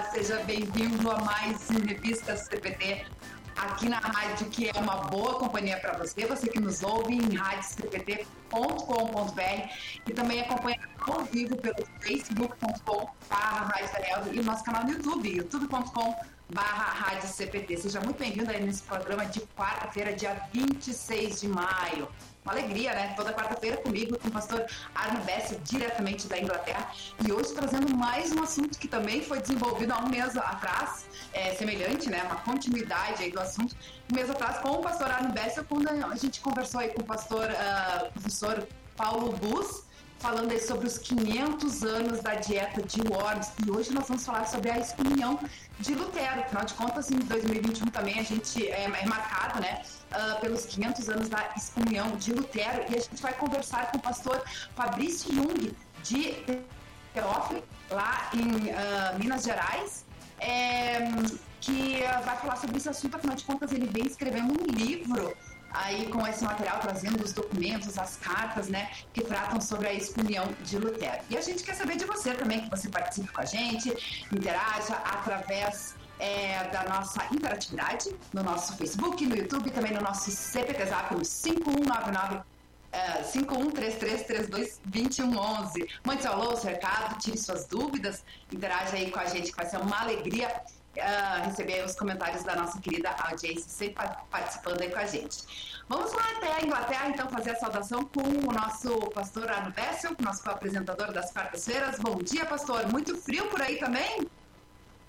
seja bem-vindo a mais um Revista CPT aqui na rádio, que é uma boa companhia para você, você que nos ouve em radiocpt.com.br e também acompanha ao vivo pelo facebook.com.br e o nosso canal no YouTube, youtube.com.br barra Rádio CPT. Seja muito bem-vindo aí nesse programa de quarta-feira, dia 26 de maio. Uma alegria, né? Toda quarta-feira comigo, com o pastor Arno Bessel, diretamente da Inglaterra. E hoje trazendo mais um assunto que também foi desenvolvido há um mês atrás, é, semelhante, né? Uma continuidade aí do assunto. Um mês atrás com o pastor Arno Bessel, quando a gente conversou aí com o pastor, uh, professor Paulo Bus, falando aí sobre os 500 anos da dieta de Worms. E hoje nós vamos falar sobre a excomunhão de Lutero. Afinal de contas, em 2021 também a gente é, é marcado, né, uh, pelos 500 anos da excomunhão de Lutero. E a gente vai conversar com o pastor Fabrício Jung, de Teófilo, lá em uh, Minas Gerais. É, que vai falar sobre esse assunto, afinal de contas, ele vem escrevendo um livro aí com esse material trazendo os documentos, as cartas, né, que tratam sobre a excomunhão de Lutero. E a gente quer saber de você também, que você participe com a gente, interaja através é, da nossa interatividade no nosso Facebook, no YouTube, também no nosso CPT Zap, no 5199 é, 5133322111. Mande seu alô, seu recado, tire suas dúvidas, interaja aí com a gente, que vai ser uma alegria uh, receber os comentários da nossa querida audiência, sempre participando aí com a gente. Vamos lá até a Inglaterra, então, fazer a saudação com o nosso pastor Arno Bessel, nosso apresentador das quartas-feiras. Bom dia, pastor. Muito frio por aí também?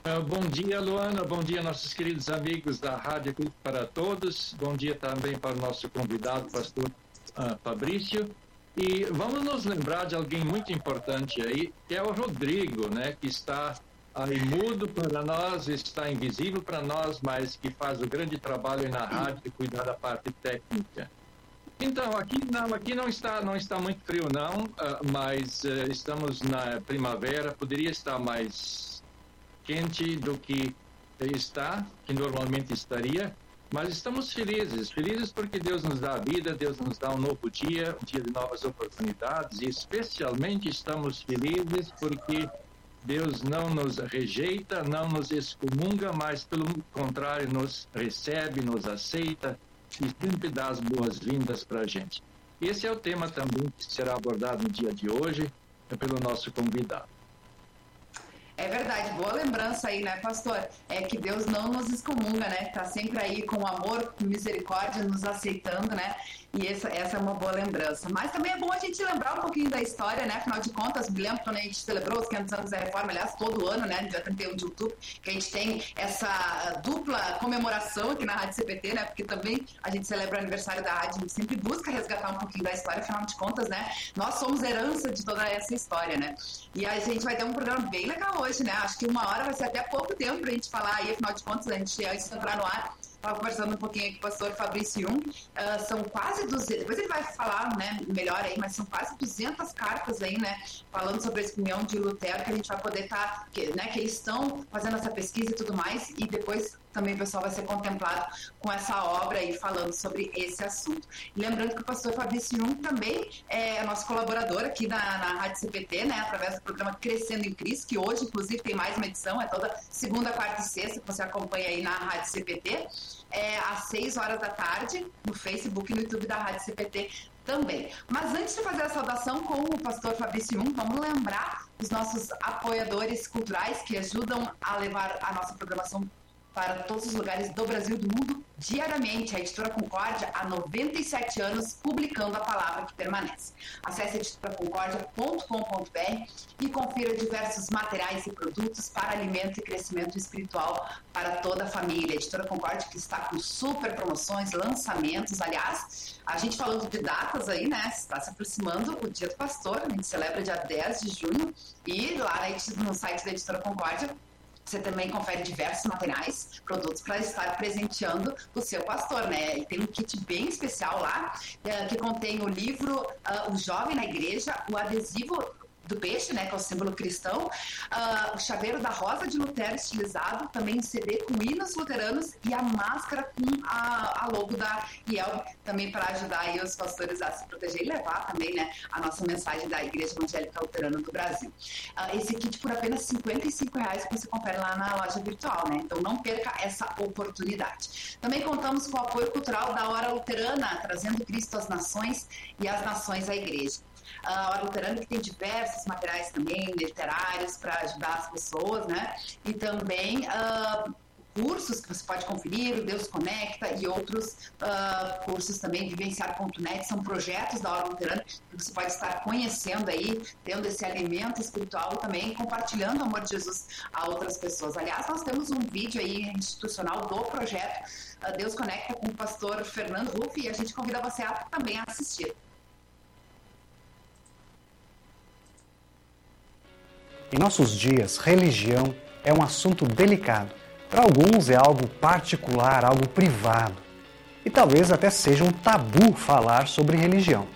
Uh, bom dia, Luana. Bom dia, nossos queridos amigos da Rádio Culto para Todos. Bom dia também para o nosso convidado, pastor uh, Fabrício. E vamos nos lembrar de alguém muito importante aí, que é o Rodrigo, né, que está aí mudo para nós, está invisível para nós, mas que faz o grande trabalho na rádio e cuidar da parte técnica. Então, aqui não, aqui não está, não está muito frio não, uh, mas uh, estamos na primavera, poderia estar mais quente do que está, que normalmente estaria, mas estamos felizes, felizes porque Deus nos dá a vida, Deus nos dá um novo dia, um dia de novas oportunidades, e especialmente estamos felizes porque Deus não nos rejeita, não nos excomunga, mas pelo contrário nos recebe, nos aceita e sempre dá as boas-vindas para a gente. Esse é o tema também que será abordado no dia de hoje pelo nosso convidado. É verdade, boa lembrança aí, né, pastor? É que Deus não nos excomunga, né? Tá sempre aí com amor, com misericórdia, nos aceitando, né? E essa, essa é uma boa lembrança. Mas também é bom a gente lembrar um pouquinho da história, né? Afinal de contas, me lembro quando a gente celebrou os 500 anos da reforma, aliás, todo ano, né? Dia 31 de outubro, que a gente tem essa dupla comemoração aqui na Rádio CPT, né? Porque também a gente celebra o aniversário da rádio, a gente sempre busca resgatar um pouquinho da história, afinal de contas, né? Nós somos herança de toda essa história, né? E a gente vai ter um programa bem legal hoje, né? Acho que uma hora vai ser até pouco tempo pra gente falar aí, afinal de contas, a gente antes de entrar no ar estava conversando um pouquinho com o pastor Fabrício Jung, uh, são quase 200, depois ele vai falar né, melhor aí, mas são quase 200 cartas aí, né, falando sobre a excomunhão de Lutero, que a gente vai poder estar, tá, que, né, que eles estão fazendo essa pesquisa e tudo mais, e depois também o pessoal vai ser contemplado com essa obra aí falando sobre esse assunto. Lembrando que o pastor Fabrício Jung também é nosso colaborador aqui na, na Rádio CPT, né, através do programa Crescendo em Cristo, que hoje, inclusive, tem mais uma edição, é toda segunda, quarta e sexta, que você acompanha aí na Rádio CPT, é, às 6 horas da tarde, no Facebook e no YouTube da Rádio CPT também. Mas antes de fazer a saudação com o pastor Fabrício Jung, vamos lembrar os nossos apoiadores culturais que ajudam a levar a nossa programação para todos os lugares do Brasil e do mundo diariamente. A editora Concórdia há 97 anos publicando a palavra que permanece. Acesse editoraconcordia.com.br e confira diversos materiais e produtos para alimento e crescimento espiritual para toda a família. A editora Concórdia que está com super promoções, lançamentos. Aliás, a gente falando de datas aí, né? Está se aproximando o Dia do Pastor, a gente celebra dia 10 de junho e lá no site da editora Concórdia você também confere diversos materiais, produtos para estar presenteando o seu pastor, né? E tem um kit bem especial lá, uh, que contém o livro uh, O Jovem na Igreja, o adesivo do peixe, né, que é o símbolo cristão, uh, o chaveiro da rosa de Lutero estilizado, também um CD com hinos luteranos e a máscara com a, a logo da IEL, também para ajudar os pastores a se proteger e levar também, né, a nossa mensagem da Igreja Evangélica Luterana do Brasil. Uh, esse kit por apenas 55 reais que você confere lá na loja virtual, né, então não perca essa oportunidade. Também contamos com o apoio cultural da Hora Luterana, trazendo Cristo às nações e as nações à Igreja a Hora Luterana, que tem diversos materiais também literários para ajudar as pessoas, né? E também uh, cursos que você pode conferir, o Deus Conecta e outros uh, cursos também, vivenciar.net, são projetos da Hora Luterana que você pode estar conhecendo aí, tendo esse alimento espiritual também compartilhando o amor de Jesus a outras pessoas. Aliás, nós temos um vídeo aí institucional do projeto Deus Conecta com o pastor Fernando Ruff e a gente convida você a também assistir. Em nossos dias, religião é um assunto delicado. Para alguns é algo particular, algo privado. E talvez até seja um tabu falar sobre religião.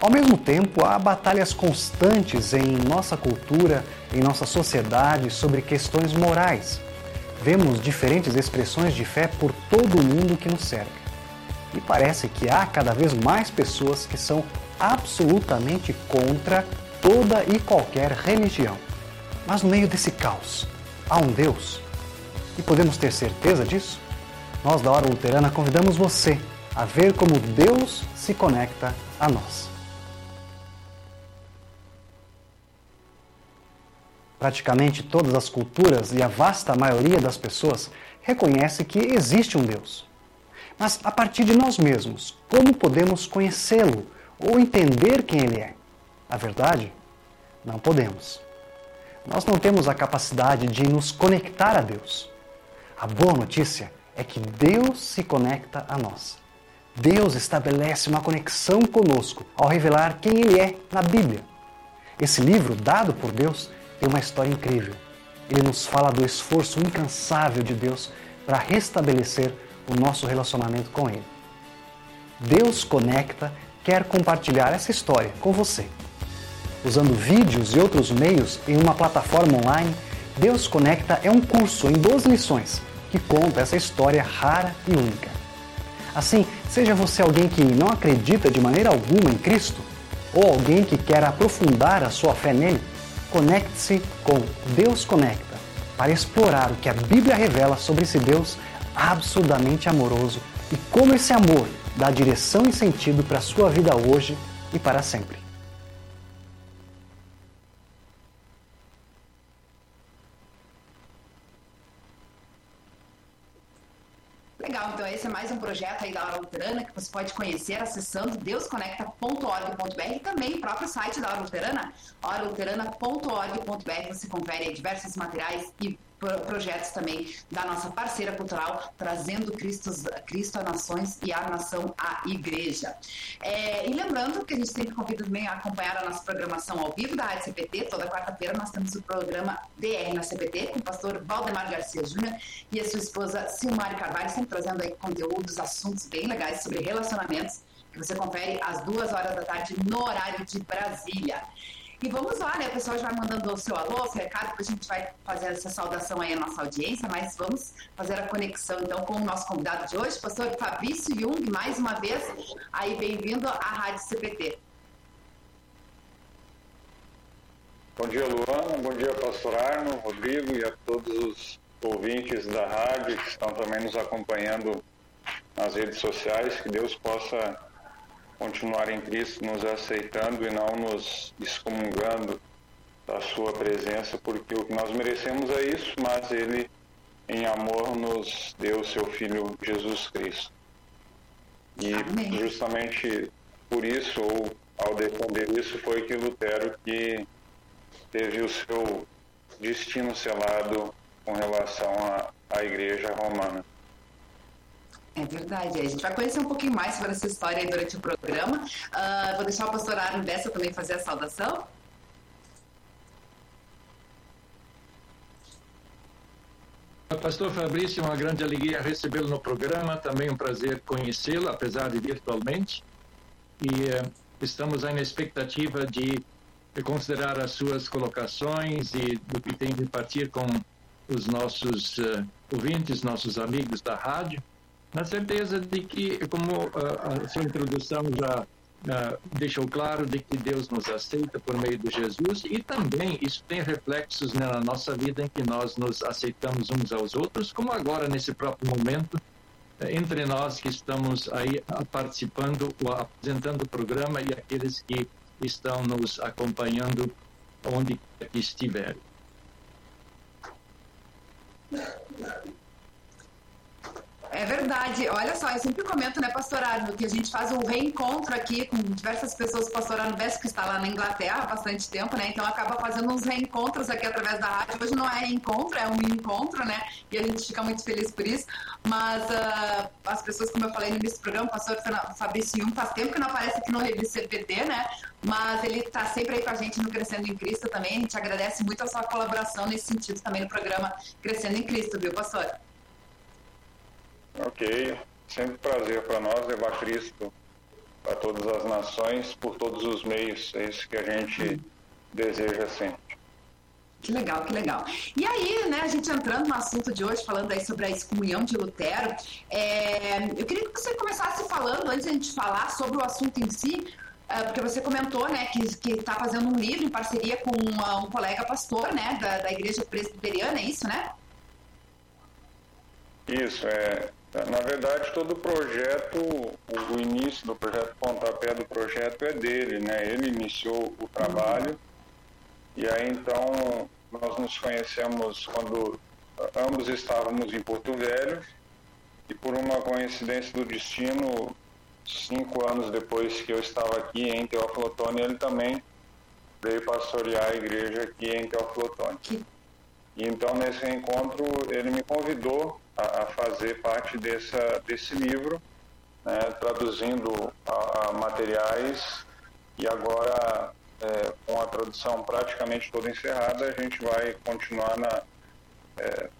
Ao mesmo tempo, há batalhas constantes em nossa cultura, em nossa sociedade sobre questões morais. Vemos diferentes expressões de fé por todo o mundo que nos cerca. E parece que há cada vez mais pessoas que são absolutamente contra toda e qualquer religião. Mas no meio desse caos, há um Deus. E podemos ter certeza disso? Nós da Hora Luterana convidamos você a ver como Deus se conecta a nós. Praticamente todas as culturas e a vasta maioria das pessoas reconhece que existe um Deus. Mas a partir de nós mesmos, como podemos conhecê-lo ou entender quem ele é? A verdade? Não podemos. Nós não temos a capacidade de nos conectar a Deus. A boa notícia é que Deus se conecta a nós. Deus estabelece uma conexão conosco ao revelar quem Ele é na Bíblia. Esse livro, dado por Deus, tem uma história incrível. Ele nos fala do esforço incansável de Deus para restabelecer o nosso relacionamento com Ele. Deus Conecta quer compartilhar essa história com você usando vídeos e outros meios em uma plataforma online, Deus Conecta é um curso em 12 lições que conta essa história rara e única. Assim, seja você alguém que não acredita de maneira alguma em Cristo, ou alguém que quer aprofundar a sua fé nele, conecte-se com Deus Conecta para explorar o que a Bíblia revela sobre esse Deus absurdamente amoroso e como esse amor dá direção e sentido para a sua vida hoje e para sempre. Luterana que você pode conhecer acessando deusconecta.org.br e também o próprio site da Hora Luterana, horaluterana.org.br. Você confere diversos materiais e projetos também da nossa parceira cultural, trazendo Cristo, Cristo a nações e a nação à igreja. É, e lembrando que a gente sempre convida também a acompanhar a nossa programação ao vivo da Rádio CPT. Toda quarta-feira nós temos o programa DR na CPT com o pastor Valdemar Garcia Júnior e a sua esposa Silmari Carvalho, sempre trazendo aí conteúdos, assuntos bem legais sobre relacionamentos que você confere às duas horas da tarde no horário de Brasília. E vamos lá, né? O pessoal já mandando o seu alô, seu recado, depois a gente vai fazer essa saudação aí à nossa audiência, mas vamos fazer a conexão então com o nosso convidado de hoje, pastor Fabrício Jung, mais uma vez. Aí, bem-vindo à Rádio CPT. Bom dia, Luana. Bom dia, pastor Arno, Rodrigo e a todos os ouvintes da rádio que estão também nos acompanhando nas redes sociais. Que Deus possa continuar em Cristo nos aceitando e não nos excomungando da sua presença, porque o que nós merecemos é isso, mas ele em amor nos deu seu filho Jesus Cristo. E Amém. justamente por isso, ou ao defender isso, foi que Lutero que teve o seu destino selado com relação à, à igreja romana. É verdade. A gente vai conhecer um pouquinho mais sobre essa história aí durante o programa. Uh, vou deixar o pastor Arno Bessa também fazer a saudação. Pastor Fabrício, uma grande alegria recebê-lo no programa, também um prazer conhecê-lo, apesar de virtualmente. E uh, estamos aí na expectativa de considerar as suas colocações e do que tem de partir com os nossos uh, ouvintes, nossos amigos da rádio, na certeza de que, como uh, a sua introdução já uh, deixou claro, de que Deus nos aceita por meio de Jesus e também isso tem reflexos na nossa vida em que nós nos aceitamos uns aos outros, como agora nesse próprio momento entre nós que estamos aí participando ou apresentando o programa e aqueles que estão nos acompanhando onde estiverem. É verdade. Olha só, eu sempre comento, né, pastor Arno, que a gente faz um reencontro aqui com diversas pessoas. Pastor Arno Bess, que está lá na Inglaterra há bastante tempo, né? Então acaba fazendo uns reencontros aqui através da rádio. Hoje não é reencontro, é um encontro, né? E a gente fica muito feliz por isso. Mas uh, as pessoas, como eu falei no início do programa, o pastor Fabrício Jung faz tempo que não aparece aqui no Revista CPD, né? Mas ele está sempre aí com a gente no Crescendo em Cristo também. A gente agradece muito a sua colaboração nesse sentido também no programa Crescendo em Cristo, viu, pastor? Ok, sempre um prazer para nós levar Cristo para todas as nações, por todos os meios. É isso que a gente deseja sempre. Que legal, que legal. E aí, né, a gente entrando no assunto de hoje, falando aí sobre a excomunhão de Lutero, é, eu queria que você começasse falando, antes de a gente falar sobre o assunto em si, é, porque você comentou, né, que está fazendo um livro em parceria com uma, um colega pastor, né, da, da igreja presbiteriana, é isso, né? Isso, é. Na verdade, todo o projeto, o início do projeto, o pontapé do projeto é dele, né? Ele iniciou o trabalho e aí então nós nos conhecemos quando ambos estávamos em Porto Velho e por uma coincidência do destino, cinco anos depois que eu estava aqui em Teófilo Otoni, ele também veio pastorear a igreja aqui em Teófilo Otoni. E então nesse encontro ele me convidou a, a fazer parte dessa, desse livro, né, traduzindo a, a materiais e agora é, com a tradução praticamente toda encerrada, a gente vai continuar na, é,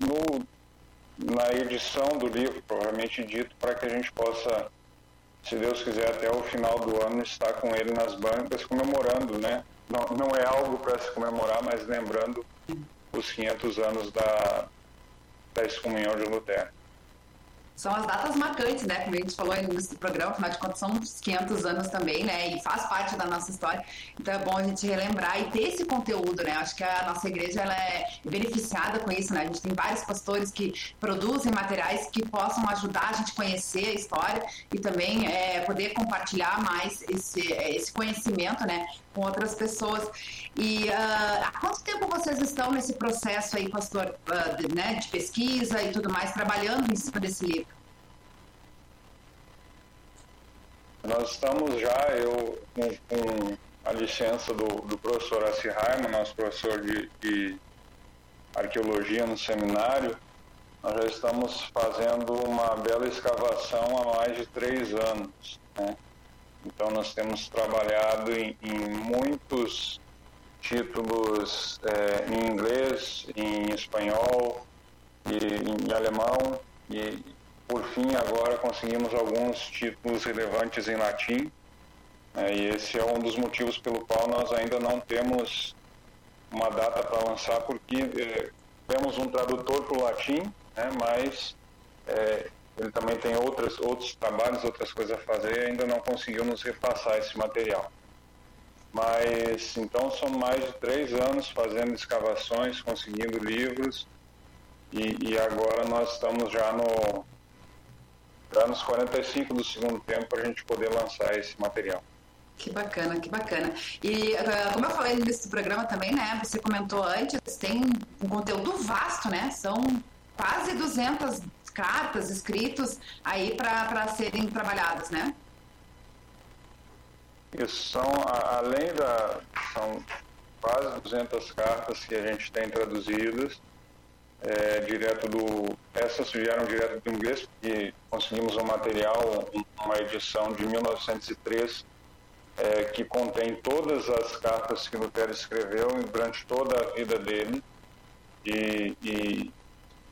no, na edição do livro, provavelmente dito, para que a gente possa, se Deus quiser, até o final do ano estar com ele nas bancas comemorando, né? Não, não é algo para se comemorar, mas lembrando os 500 anos da, da excomunhão de Lutero. São as datas marcantes, né? Como a gente falou no início do programa, afinal de contas são uns 500 anos também, né? E faz parte da nossa história. Então é bom a gente relembrar e ter esse conteúdo, né? Acho que a nossa igreja ela é beneficiada com isso, né? A gente tem vários pastores que produzem materiais que possam ajudar a gente a conhecer a história e também é, poder compartilhar mais esse, esse conhecimento, né? Com outras pessoas. E uh, há quanto tempo vocês estão nesse processo aí, pastor, uh, de, né, de pesquisa e tudo mais, trabalhando em cima desse livro? Nós estamos já, eu com, com a licença do, do professor Assi Raiman, nosso professor de, de arqueologia no seminário, nós já estamos fazendo uma bela escavação há mais de três anos. Né? Então nós temos trabalhado em, em muitos títulos é, em inglês, em espanhol e em alemão e por fim agora conseguimos alguns títulos relevantes em latim é, e esse é um dos motivos pelo qual nós ainda não temos uma data para lançar porque é, temos um tradutor para o latim, né, mas é, ele também tem outras, outros trabalhos, outras coisas a fazer ainda não conseguiu nos repassar esse material. Mas então são mais de três anos fazendo escavações, conseguindo livros, e, e agora nós estamos já no já nos 45 do segundo tempo para a gente poder lançar esse material. Que bacana, que bacana. E ah, como eu falei do programa também, né? Você comentou antes, tem um conteúdo vasto, né? São quase 200 cartas escritos aí para serem trabalhadas, né? Isso são, além da. São quase 200 cartas que a gente tem traduzidas, é, direto do. Essas vieram direto do inglês, porque conseguimos um material, uma edição de 1903, é, que contém todas as cartas que Lutero escreveu durante toda a vida dele. E, e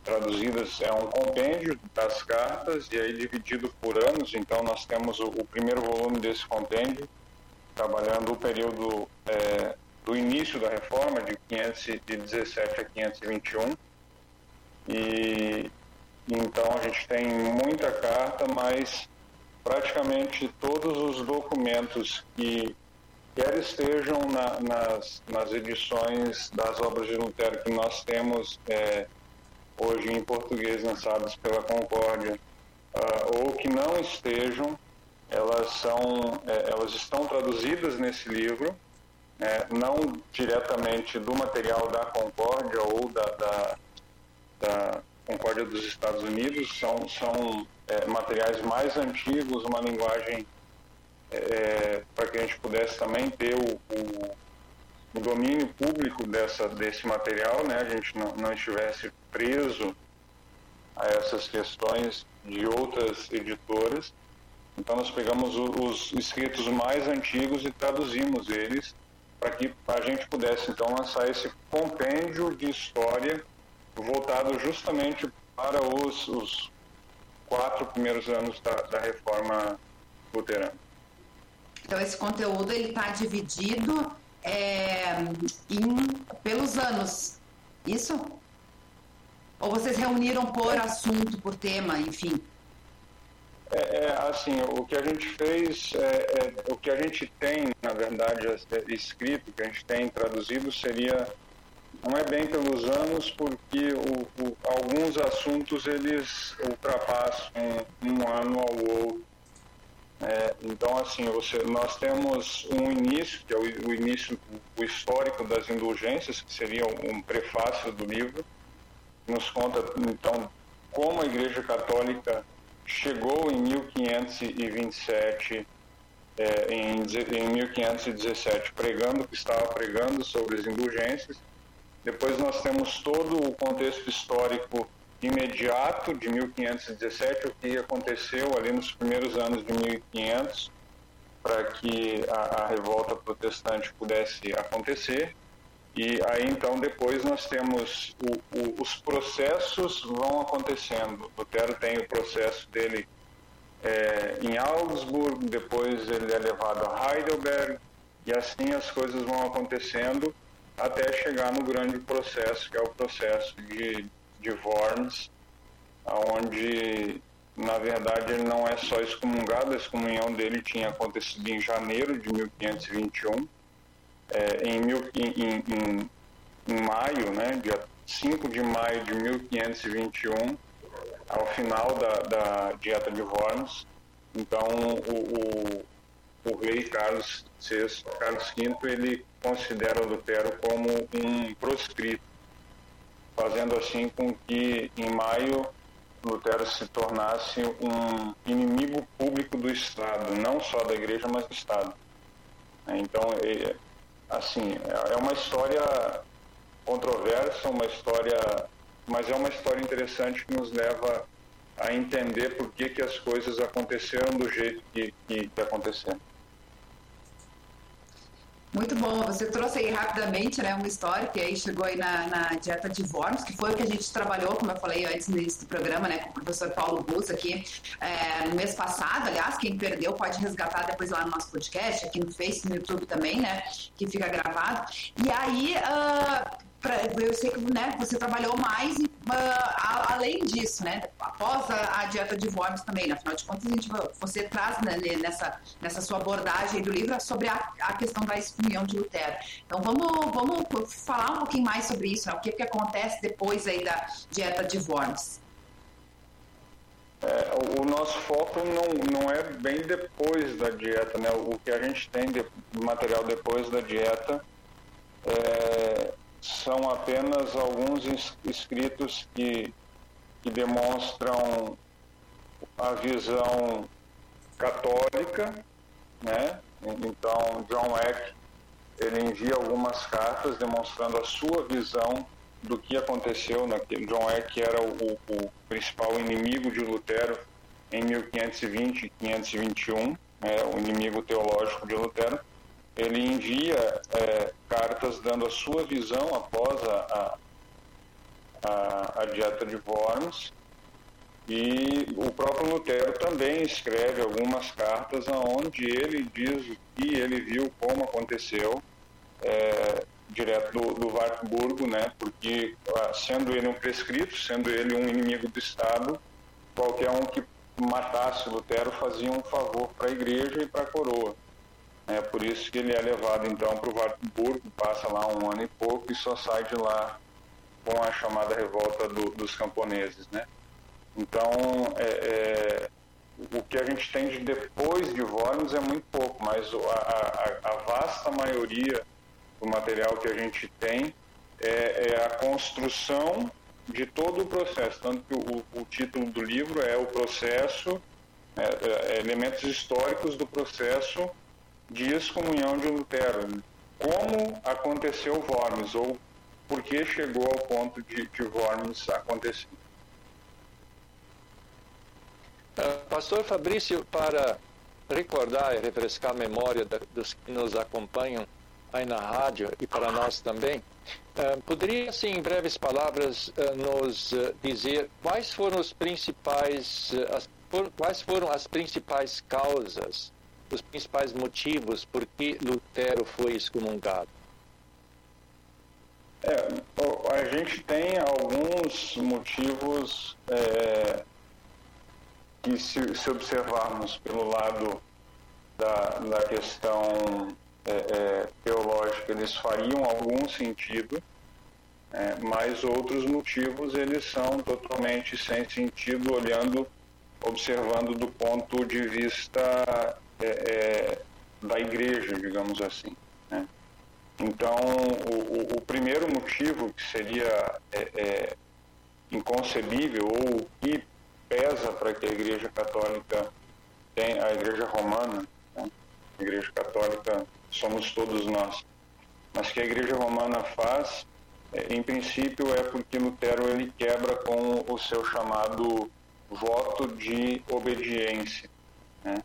traduzidas é um compêndio das cartas e aí dividido por anos. Então nós temos o, o primeiro volume desse compêndio trabalhando o período é, do início da reforma, de 517 a 521. E então a gente tem muita carta, mas praticamente todos os documentos que quer estejam na, nas, nas edições das obras de Lutero que nós temos é, hoje em português lançadas pela Concórdia, uh, ou que não estejam, elas, são, é, elas estão traduzidas nesse livro, é, não diretamente do material da Concórdia ou da, da, da Concórdia dos Estados Unidos, são, são é, materiais mais antigos, uma linguagem é, para que a gente pudesse também ter o, o, o, domínio público dessa, desse material, né? a gente não, não estivesse preso a essas questões de outras editoras. Então nós pegamos os escritos mais antigos e traduzimos eles para que a gente pudesse então lançar esse compêndio de história voltado justamente para os, os quatro primeiros anos da, da reforma luterana. Então esse conteúdo ele está dividido é, em, pelos anos, isso? Ou vocês reuniram por assunto, por tema, enfim? É, é, assim, o que a gente fez, é, é, o que a gente tem, na verdade, é, escrito, que a gente tem traduzido, seria, não é bem pelos anos, porque o, o, alguns assuntos eles ultrapassam um, ano ao outro. É, então, assim, você, nós temos um início, que é o, o, início, o histórico das indulgências, que seria um prefácio do livro, que nos conta, então, como a Igreja Católica chegou em 1527, é, em, em 1517, pregando que estava pregando sobre as indulgências. Depois nós temos todo o contexto histórico imediato de 1517, o que aconteceu ali nos primeiros anos de 1500, para que a, a revolta protestante pudesse acontecer. E aí então depois nós temos o, o, os processos vão acontecendo. Lutero tem o processo dele é, em Augsburg, depois ele é levado a Heidelberg e assim as coisas vão acontecendo até chegar no grande processo que é o processo de, de Worms, onde na verdade ele não é só excomungado, a excomunhão dele tinha acontecido em janeiro de 1521 é, em, mil, em, em, em, maio, né, dia 5 de maio de 1521, ao final da, da Dieta de Worms. Então, o, o, o rei Carlos VI, Carlos V, ele considera Lutero como um proscrito, fazendo assim com que, em maio, Lutero se tornasse um inimigo público do Estado, não só da Igreja, mas do Estado. Então, assim, é, uma história controversa, uma história, mas é uma história interessante que nos leva a entender por que, que as coisas aconteceram do jeito que, que, que aconteceram. Muito bom, você trouxe aí rapidamente né, uma história que aí chegou aí na, na dieta de Worms, que foi o que a gente trabalhou, como eu falei antes do programa, né, com o professor Paulo Bus aqui é, no mês passado. Aliás, quem perdeu pode resgatar depois lá no nosso podcast, aqui no Face, no YouTube também, né, que fica gravado. E aí, uh, pra, eu sei que né, você trabalhou mais uh, além disso, né? Após a, a, dieta de Worms também, né? afinal de contas, a gente, você traz né, nessa, nessa sua abordagem do livro sobre a, a questão da excomunhão de Lutero. Então vamos, vamos falar um pouquinho mais sobre isso, né? o que, que acontece depois aí da dieta de Worms. É, o nosso foco não, não é bem depois da dieta, né? O que a gente tem de material depois da dieta é, são apenas alguns escritos que, que demonstram a visão católica, né? Então, John Eck, ele envia algumas cartas demonstrando a sua visão do que aconteceu naquele. John Eck era o, o principal inimigo de Lutero em 1520 e 521, né? o inimigo teológico de Lutero ele envia é, cartas dando a sua visão após a, a, a, dieta de Worms E o próprio Lutero também escreve algumas cartas onde ele diz o que ele viu, como aconteceu, é, direto do, do Wartburgo, né? porque ah, sendo ele um prescrito, sendo ele um inimigo do Estado, qualquer um que matasse Lutero fazia um favor para a igreja e para a coroa. É por isso que ele é levado então para o Wartburgo, passa lá um ano e pouco e só sai de lá com a chamada revolta do, dos camponeses, né? Então, é, é, o que a gente tem de depois de Worms é muito pouco, mas a, a, a, vasta maioria do material que a gente tem é, é a construção de todo o processo. Tanto que o, o título do livro é o processo, é, é, elementos históricos do processo de excomunhão de Lutero. Como aconteceu Worms, ou por que chegou ao ponto de, de Worms acontecer. Uh, Pastor Fabrício, para recordar e refrescar a memória da, dos que nos acompanham aí na rádio e para nós também, uh, poderia, assim, em breves palavras, uh, nos dizer quais foram os principais, as, por, quais foram as principais causas, os principais motivos por que Lutero foi excomungado? É, a gente tem alguns motivos é, que se, se observarmos pelo lado da, da questão é, é, teológica, eles fariam algum sentido, é, mas outros motivos eles são totalmente sem sentido, olhando, observando do ponto de vista é, é, da igreja, digamos assim. Né? Então, o, o, primeiro motivo que seria é, inconcebível ou que pesa para que a Igreja Católica tenha, a Igreja Romana, né? a Igreja Católica somos todos nós, mas que a Igreja Romana faz, é, em princípio, é porque Lutero ele quebra com o seu chamado voto de obediência. Né?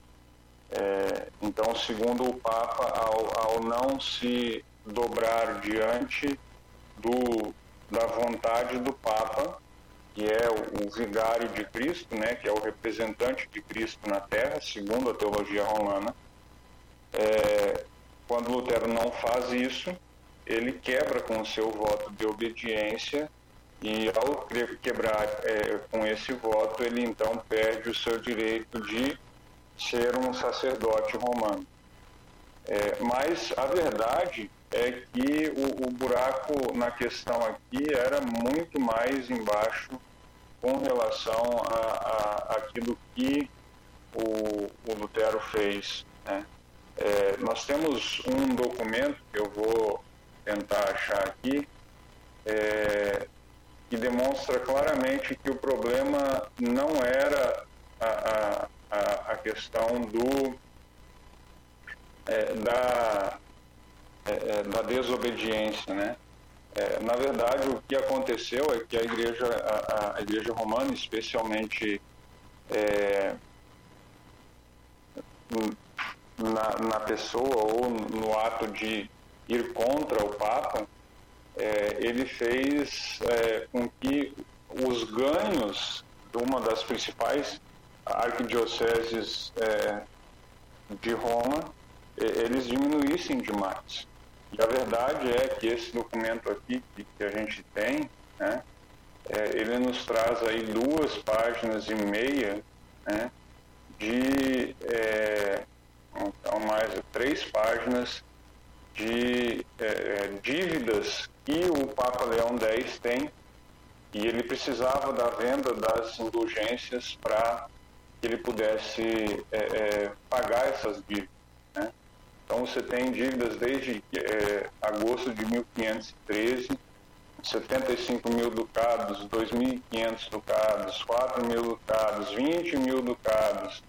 É, então, segundo o Papa, ao, ao não se dobrar diante do, da vontade do Papa, que é o, o vigário de Cristo, né, que é o representante de Cristo na Terra, segundo a teologia romana. É, quando Lutero não faz isso, ele quebra com o seu voto de obediência e ao quebrar é, com esse voto, ele então perde o seu direito de ser um sacerdote romano. É, mas a verdade é que o, o, buraco na questão aqui era muito mais embaixo com relação a, a aquilo que o, o Lutero fez. Né? É, nós temos um documento que eu vou tentar achar aqui, é, que demonstra claramente que o problema não era a, a, questão do, é, da, é, é, da desobediência, né? É, na verdade, o que aconteceu é que a igreja, a, a igreja romana, especialmente é, na, na, pessoa ou no ato de ir contra o Papa, é, ele fez com que os ganhos de uma das principais arquidioceses é, de Roma, eles diminuíssem demais. E a verdade é que esse documento aqui que, que a gente tem, né, é, ele nos traz aí duas páginas e meia né, de é, então mais três páginas de é, dívidas que o Papa Leão X tem e ele precisava da venda das indulgências para que ele pudesse é, é, pagar essas dívidas. Então você tem dívidas desde é, agosto de 1513, 75 mil ducados, 2.500 ducados, 4 mil ducados, 20 mil ducados.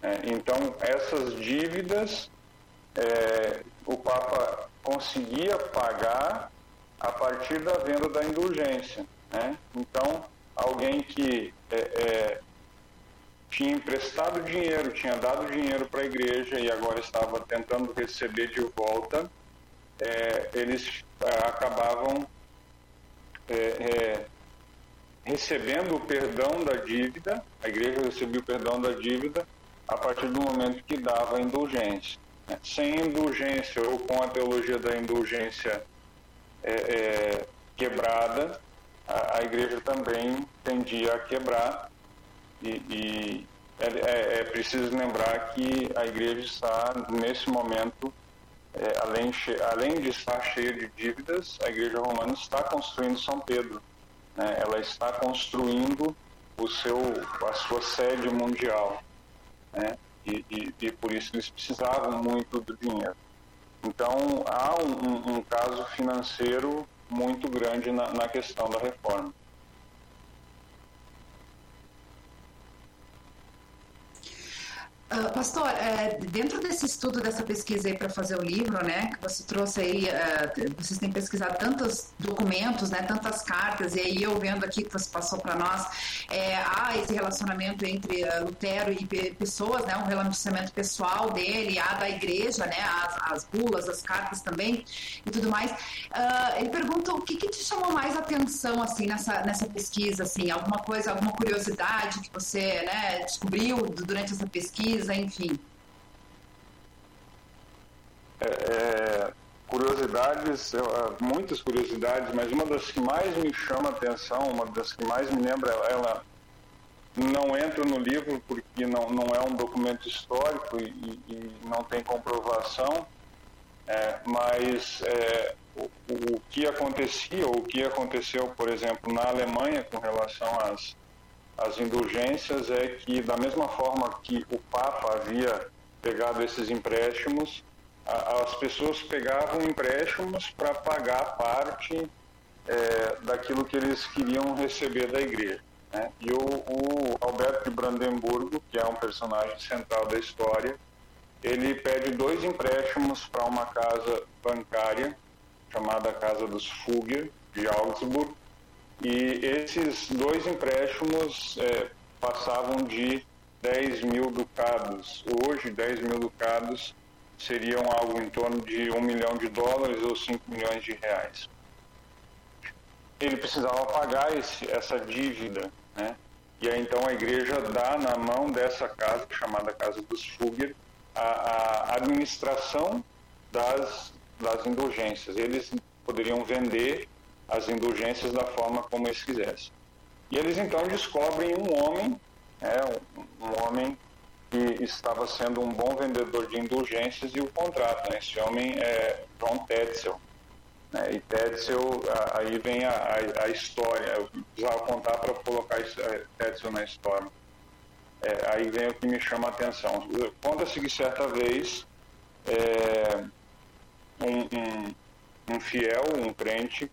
É, então essas dívidas é, o Papa conseguia pagar a partir da venda da indulgência. Né? Então alguém que é, é tinha emprestado dinheiro, tinha dado dinheiro para a igreja e agora estava tentando receber de volta, é, eles é, acabavam é, é recebendo o perdão da dívida, a igreja recebia o perdão da dívida a partir do momento que dava indulgência. Né? Sem indulgência ou com a teologia da indulgência é, é, quebrada, a, a, igreja também tendia a quebrar e, e é, é, é preciso lembrar que a igreja está nesse momento é, além, além de estar cheia de dívidas, a Igreja Romana está construindo São Pedro. Né? Ela está construindo o seu, a sua sede mundial. Né? E, e, e, por isso eles precisavam muito do dinheiro. Então, há um, um caso financeiro muito grande na, na questão da reforma. Uh, pastor, é, dentro desse estudo, dessa pesquisa aí para fazer o livro, né, que você trouxe aí, uh, vocês têm pesquisado tantos documentos, né, tantas cartas, e aí eu vendo aqui que você passou para nós, é, há esse relacionamento entre uh, Lutero e pessoas, né, um relacionamento pessoal dele, há da igreja, né, as, as bulas, as cartas também e tudo mais. ele pergunta o que, que, te chamou mais atenção, assim, nessa, nessa pesquisa, assim, alguma coisa, alguma curiosidade que você, né, descobriu durante essa pesquisa, enfim? É, é, curiosidades, muitas curiosidades, mas uma das que mais me chama a atenção, uma das que mais me lembra, ela não entra no livro porque não, não é um documento histórico e, e não tem comprovação, é, mas é, o, o, que acontecia, ou o que aconteceu, por exemplo, na Alemanha com relação às as indulgências é que, da mesma forma que o Papa havia pegado esses empréstimos, a, as pessoas pegavam empréstimos para pagar parte é, daquilo que eles queriam receber da igreja. Né? E o, o Alberto de Brandemburgo, que é um personagem central da história, ele pede dois empréstimos para uma casa bancária chamada Casa dos Fugger, de Augsburg, e esses dois empréstimos é, passavam de 10 mil ducados. Hoje, 10 mil ducados seriam algo em torno de 1 milhão de dólares ou 5 milhões de reais. Ele precisava pagar esse, essa dívida, né? E aí então a igreja dá na mão dessa casa, chamada Casa dos Fugger, a, a administração das, das indulgências. Eles poderiam vender as indulgências da forma como eles quisessem. E eles então descobrem um homem, né, um, homem que estava sendo um bom vendedor de indulgências e o contrato. Né? Esse homem é John Tetzel. Né? E Tetzel, aí vem a, a, a, história. Eu precisava contar para colocar é, Tetzel na história. É, aí vem o que me chama a atenção. Conta-se que certa vez é, um, um, um fiel, um crente,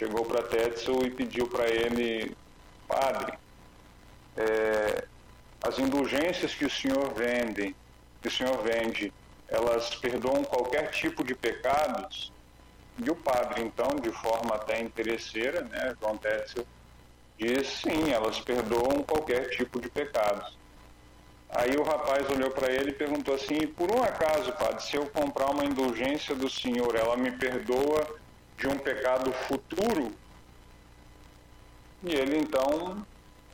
chegou para Tetzel e pediu para ele, padre, é, as indulgências que o senhor vende, que o senhor vende, elas perdoam qualquer tipo de pecados? E o padre, então, de forma até interesseira, né, João Tetzel, diz sim, elas perdoam qualquer tipo de pecados. Aí o rapaz olhou para ele e perguntou assim: por um acaso, padre, se eu comprar uma indulgência do senhor, ela me perdoa de um pecado futuro. E ele então,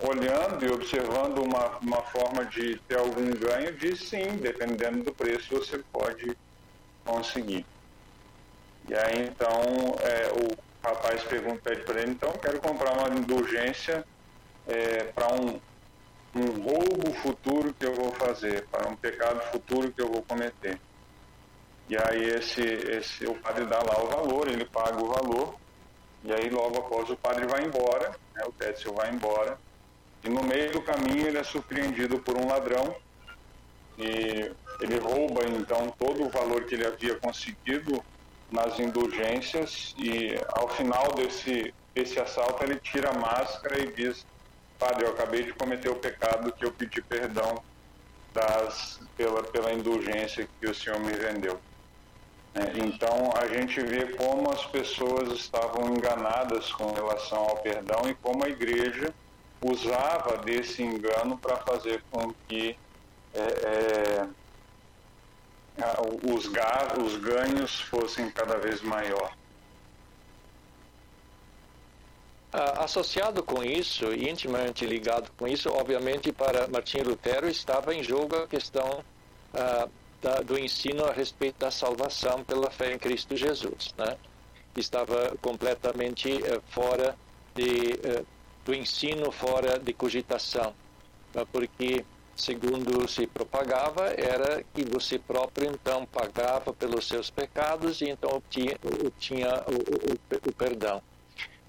olhando e observando uma, uma forma de ter algum ganho, diz sim, dependendo do preço você pode conseguir. E aí então é, o rapaz pergunta pede para ele, então quero comprar uma indulgência é, para um, um roubo futuro que eu vou fazer, para um pecado futuro que eu vou cometer. E aí esse, esse, o padre dá lá o valor, ele paga o valor, e aí logo após o padre vai embora, né, o Tétzio vai embora, e no meio do caminho ele é surpreendido por um ladrão, e ele rouba então todo o valor que ele havia conseguido nas indulgências, e ao final desse, desse assalto ele tira a máscara e diz, padre, eu acabei de cometer o pecado que eu pedi perdão das, pela, pela indulgência que o senhor me vendeu. Então a gente vê como as pessoas estavam enganadas com relação ao perdão e como a igreja usava desse engano para fazer com que é, é, os, os ganhos fossem cada vez maior. associado com isso intimamente ligado com isso, obviamente, para Martinho Lutero estava em jogo a questão uh, da, do ensino a respeito da salvação pela fé em Cristo Jesus. Né? Estava completamente uh, fora de, uh, do ensino, fora de cogitação, porque, segundo se propagava, era que você próprio então pagava pelos seus pecados e então obtinha, obtinha o, o, o perdão.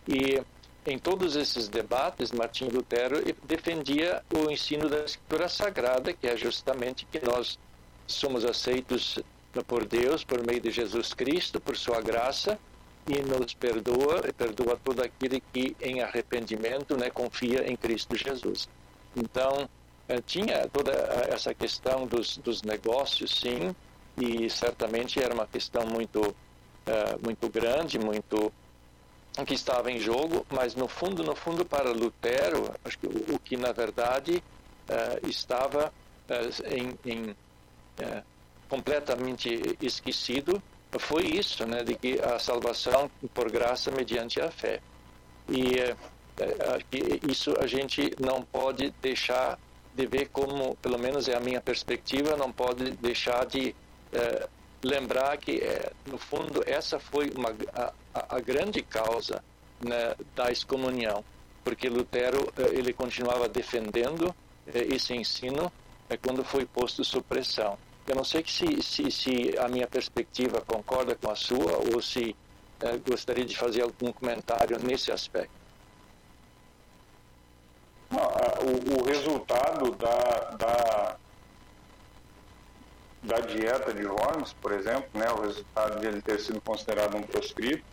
E em todos esses debates, Martinho Lutero defendia o ensino da Escritura Sagrada, que é justamente que nós somos aceitos por Deus por meio de Jesus Cristo, por sua graça, e nos perdoa, e perdoa todo aquele que em arrependimento né, confia em Cristo Jesus. Então, eh, tinha toda essa questão dos, dos negócios, sim, e certamente era uma questão muito, uh, muito grande, muito que estava em jogo, mas no fundo, no fundo, para Lutero, acho que o, o que na verdade uh, estava uh, em, em uh, completamente esquecido foi isso, né, de que a salvação por graça mediante a fé. E isso a gente não pode deixar de ver como, pelo menos é a minha perspectiva, não pode deixar de lembrar que, é, no fundo, essa foi uma, a, a grande causa né, da excomunhão, porque Lutero eh, ele continuava defendendo eh, esse ensino é quando foi posto supressão. Eu não sei se, se, se a minha perspectiva concorda com a sua ou se é, gostaria de fazer algum comentário nesse aspecto. Não, o, o, resultado da, da da dieta de Worms, por exemplo, né, o resultado de ele ter sido considerado um proscrito,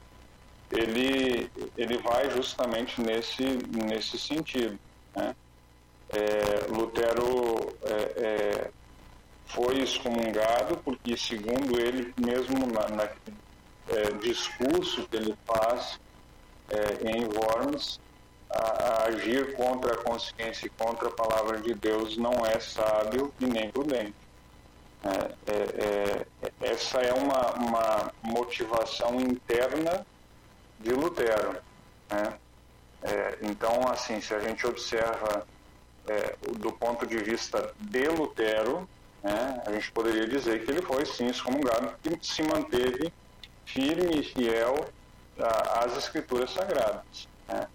ele, ele vai justamente nesse, nesse sentido. Né? É, Lutero é, é, foi excomungado porque, segundo ele mesmo, na, na é, discurso que ele faz é, em Worms, a, a agir contra a consciência e contra a palavra de Deus não é sábio e nem prudente. É, é, é, essa é uma, uma motivação interna de Lutero. Né? É, então, assim, se a gente observa do ponto de vista de Lutero, né, a gente poderia dizer que ele foi sim excomungado, que se manteve firme e fiel às escrituras sagradas. Né?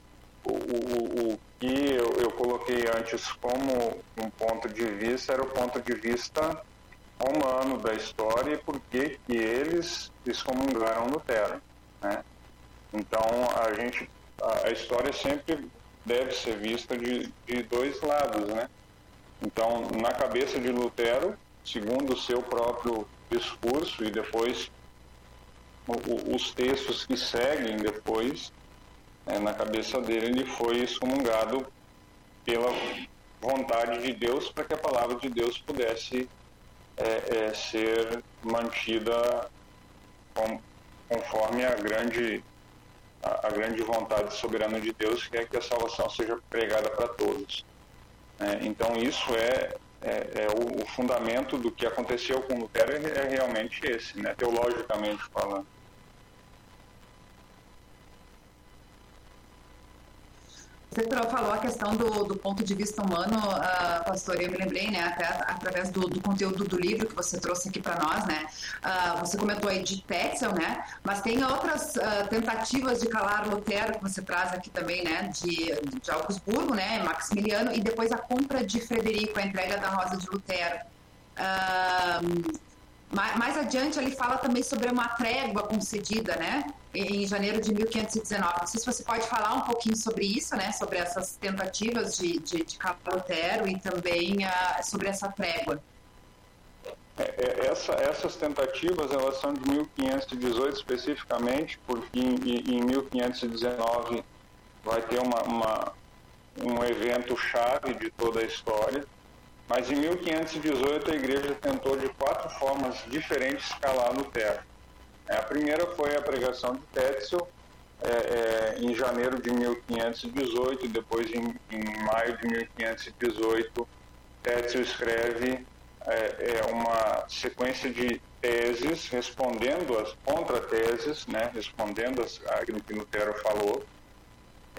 O, o, o, que eu, eu coloquei antes como um ponto de vista era o ponto de vista romano da história e por que eles excomungaram Lutero. Né? Então a gente a, a, história sempre deve ser vista de, de dois lados, né? Então na cabeça de Lutero, segundo o seu próprio discurso e depois o, os textos que seguem depois, é, na cabeça dele ele foi excomungado pela vontade de Deus para que a palavra de Deus pudesse é, é, ser mantida com, conforme a grande, a, a, grande vontade soberana de Deus, que é que a salvação seja pregada para todos. É, então, isso é, é, é o, o, fundamento do que aconteceu com Lutero, é, é realmente esse, né, teologicamente falando. Você falou a questão do, do ponto de vista humano, uh, pastor, eu me lembrei, né, até através do, do conteúdo do livro que você trouxe aqui para nós, né, uh, você comentou aí de Tetzel, né, mas tem outras uh, tentativas de calar Lutero que você traz aqui também, né, de, de Augsburgo, né, Maximiliano, e depois a compra de Frederico, a entrega da Rosa de Lutero. Uh, mais adiante, ele fala também sobre uma trégua concedida, né, em janeiro de 1519. Não sei se você pode falar um pouquinho sobre isso, né, sobre essas tentativas de, de, de Lutero e também uh, sobre essa trégua. É, é, essa, essas tentativas elas são de 1518 especificamente, porque em, em 1519 vai ter uma, uma, um evento chave de toda a história, mas em 1518 a igreja tentou de quatro formas diferentes calar Lutero. É, a primeira foi a pregação de Tetzel, é, é, em janeiro de 1518, depois em, em maio de 1518, Tetzel escreve é, é, uma sequência de teses respondendo as contra-teses, né, respondendo as, aquilo que Lutero falou,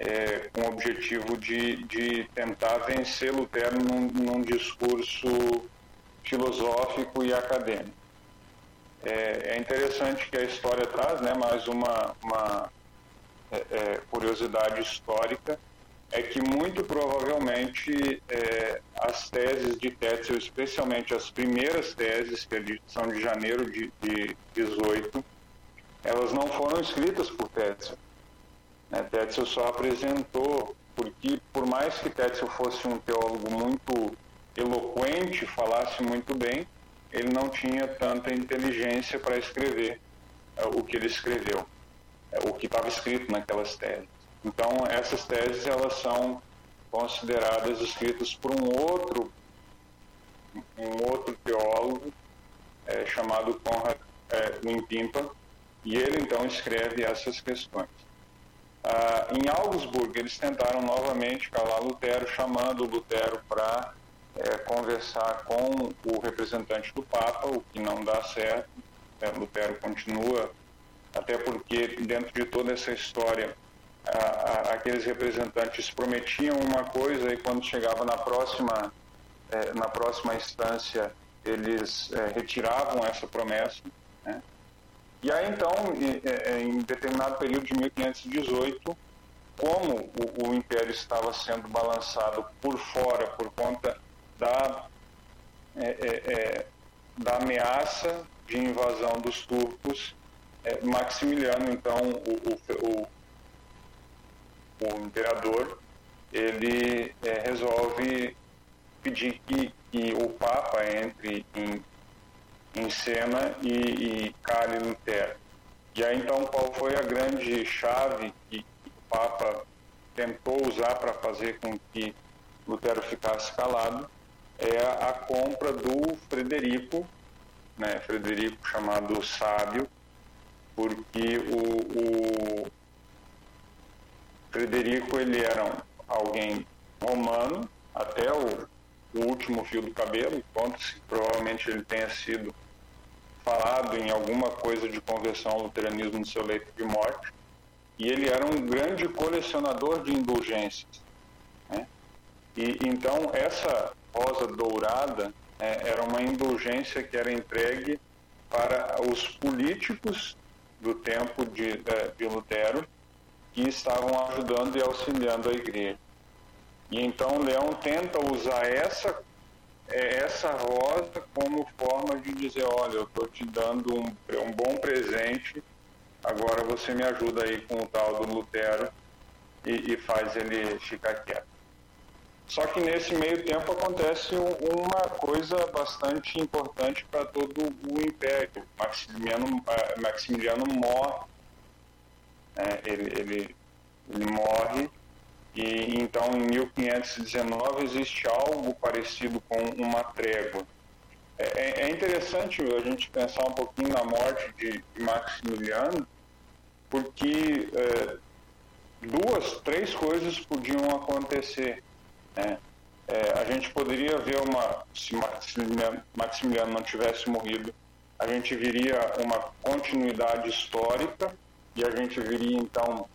é, com o objetivo de, de tentar vencer Lutero num, num discurso filosófico e acadêmico. É, é, interessante que a história traz né, mais uma, uma é, é curiosidade histórica, é que muito provavelmente é, as teses de Tetzel, especialmente as primeiras teses, que são de janeiro de, de 18, elas não foram escritas por Tetzel. Né? Tetzel só apresentou, porque por mais que Tetzel fosse um teólogo muito eloquente, falasse muito bem, ele não tinha tanta inteligência para escrever é, o que ele escreveu, é, o que estava escrito naquelas teses. Então, essas teses elas são consideradas escritas por um outro um outro teólogo é, chamado Conrad é, Wimpimpa, e ele então escreve essas questões. Ah, em Augsburg, eles tentaram novamente calar Lutero, chamando Lutero para é, conversar com o representante do Papa, o que não dá certo. É, Lutero continua, até porque dentro de toda essa história, a, a, aqueles representantes prometiam uma coisa e quando chegava na próxima, é, na próxima instância, eles é, retiravam essa promessa. Né? E aí então, é, em determinado período de 1518, como o, império estava sendo balançado por fora por conta da, é, é, é, da ameaça de invasão dos turcos, é, Maximiliano, então, o, o, o, imperador, ele é, resolve pedir que, que o Papa entre em, em cena e, e cale Lutero. E aí, então, qual foi a grande chave que o Papa tentou usar para fazer com que Lutero ficasse calado? é a compra do Frederico, né, Frederico chamado Sábio, porque o, o Frederico ele era alguém romano, até o, o último fio do cabelo, conta-se que provavelmente ele tenha sido falado em alguma coisa de conversão ao luteranismo no seu leito de morte, e ele era um grande colecionador de indulgências. Né? E então essa rosa dourada é, era uma indulgência que era entregue para os políticos do tempo de, de Lutero que estavam ajudando e auxiliando a igreja. E então Leão tenta usar essa é, essa rosa como forma de dizer, olha, eu estou te dando um, um bom presente, agora você me ajuda aí com o tal do Lutero e, e faz ele ficar quieto. Só que nesse meio tempo acontece uma coisa bastante importante para todo o império. Maximiliano, eh, Maximiliano morre, é, ele, ele, ele morre, e então em 1519 existe algo parecido com uma trégua. É, é, é interessante a gente pensar um pouquinho na morte de, Maximiliano, porque é, duas, três coisas podiam acontecer. Né? É, a gente poderia ver uma, se Maximiliano não tivesse morrido, a gente viria uma continuidade histórica e a gente viria então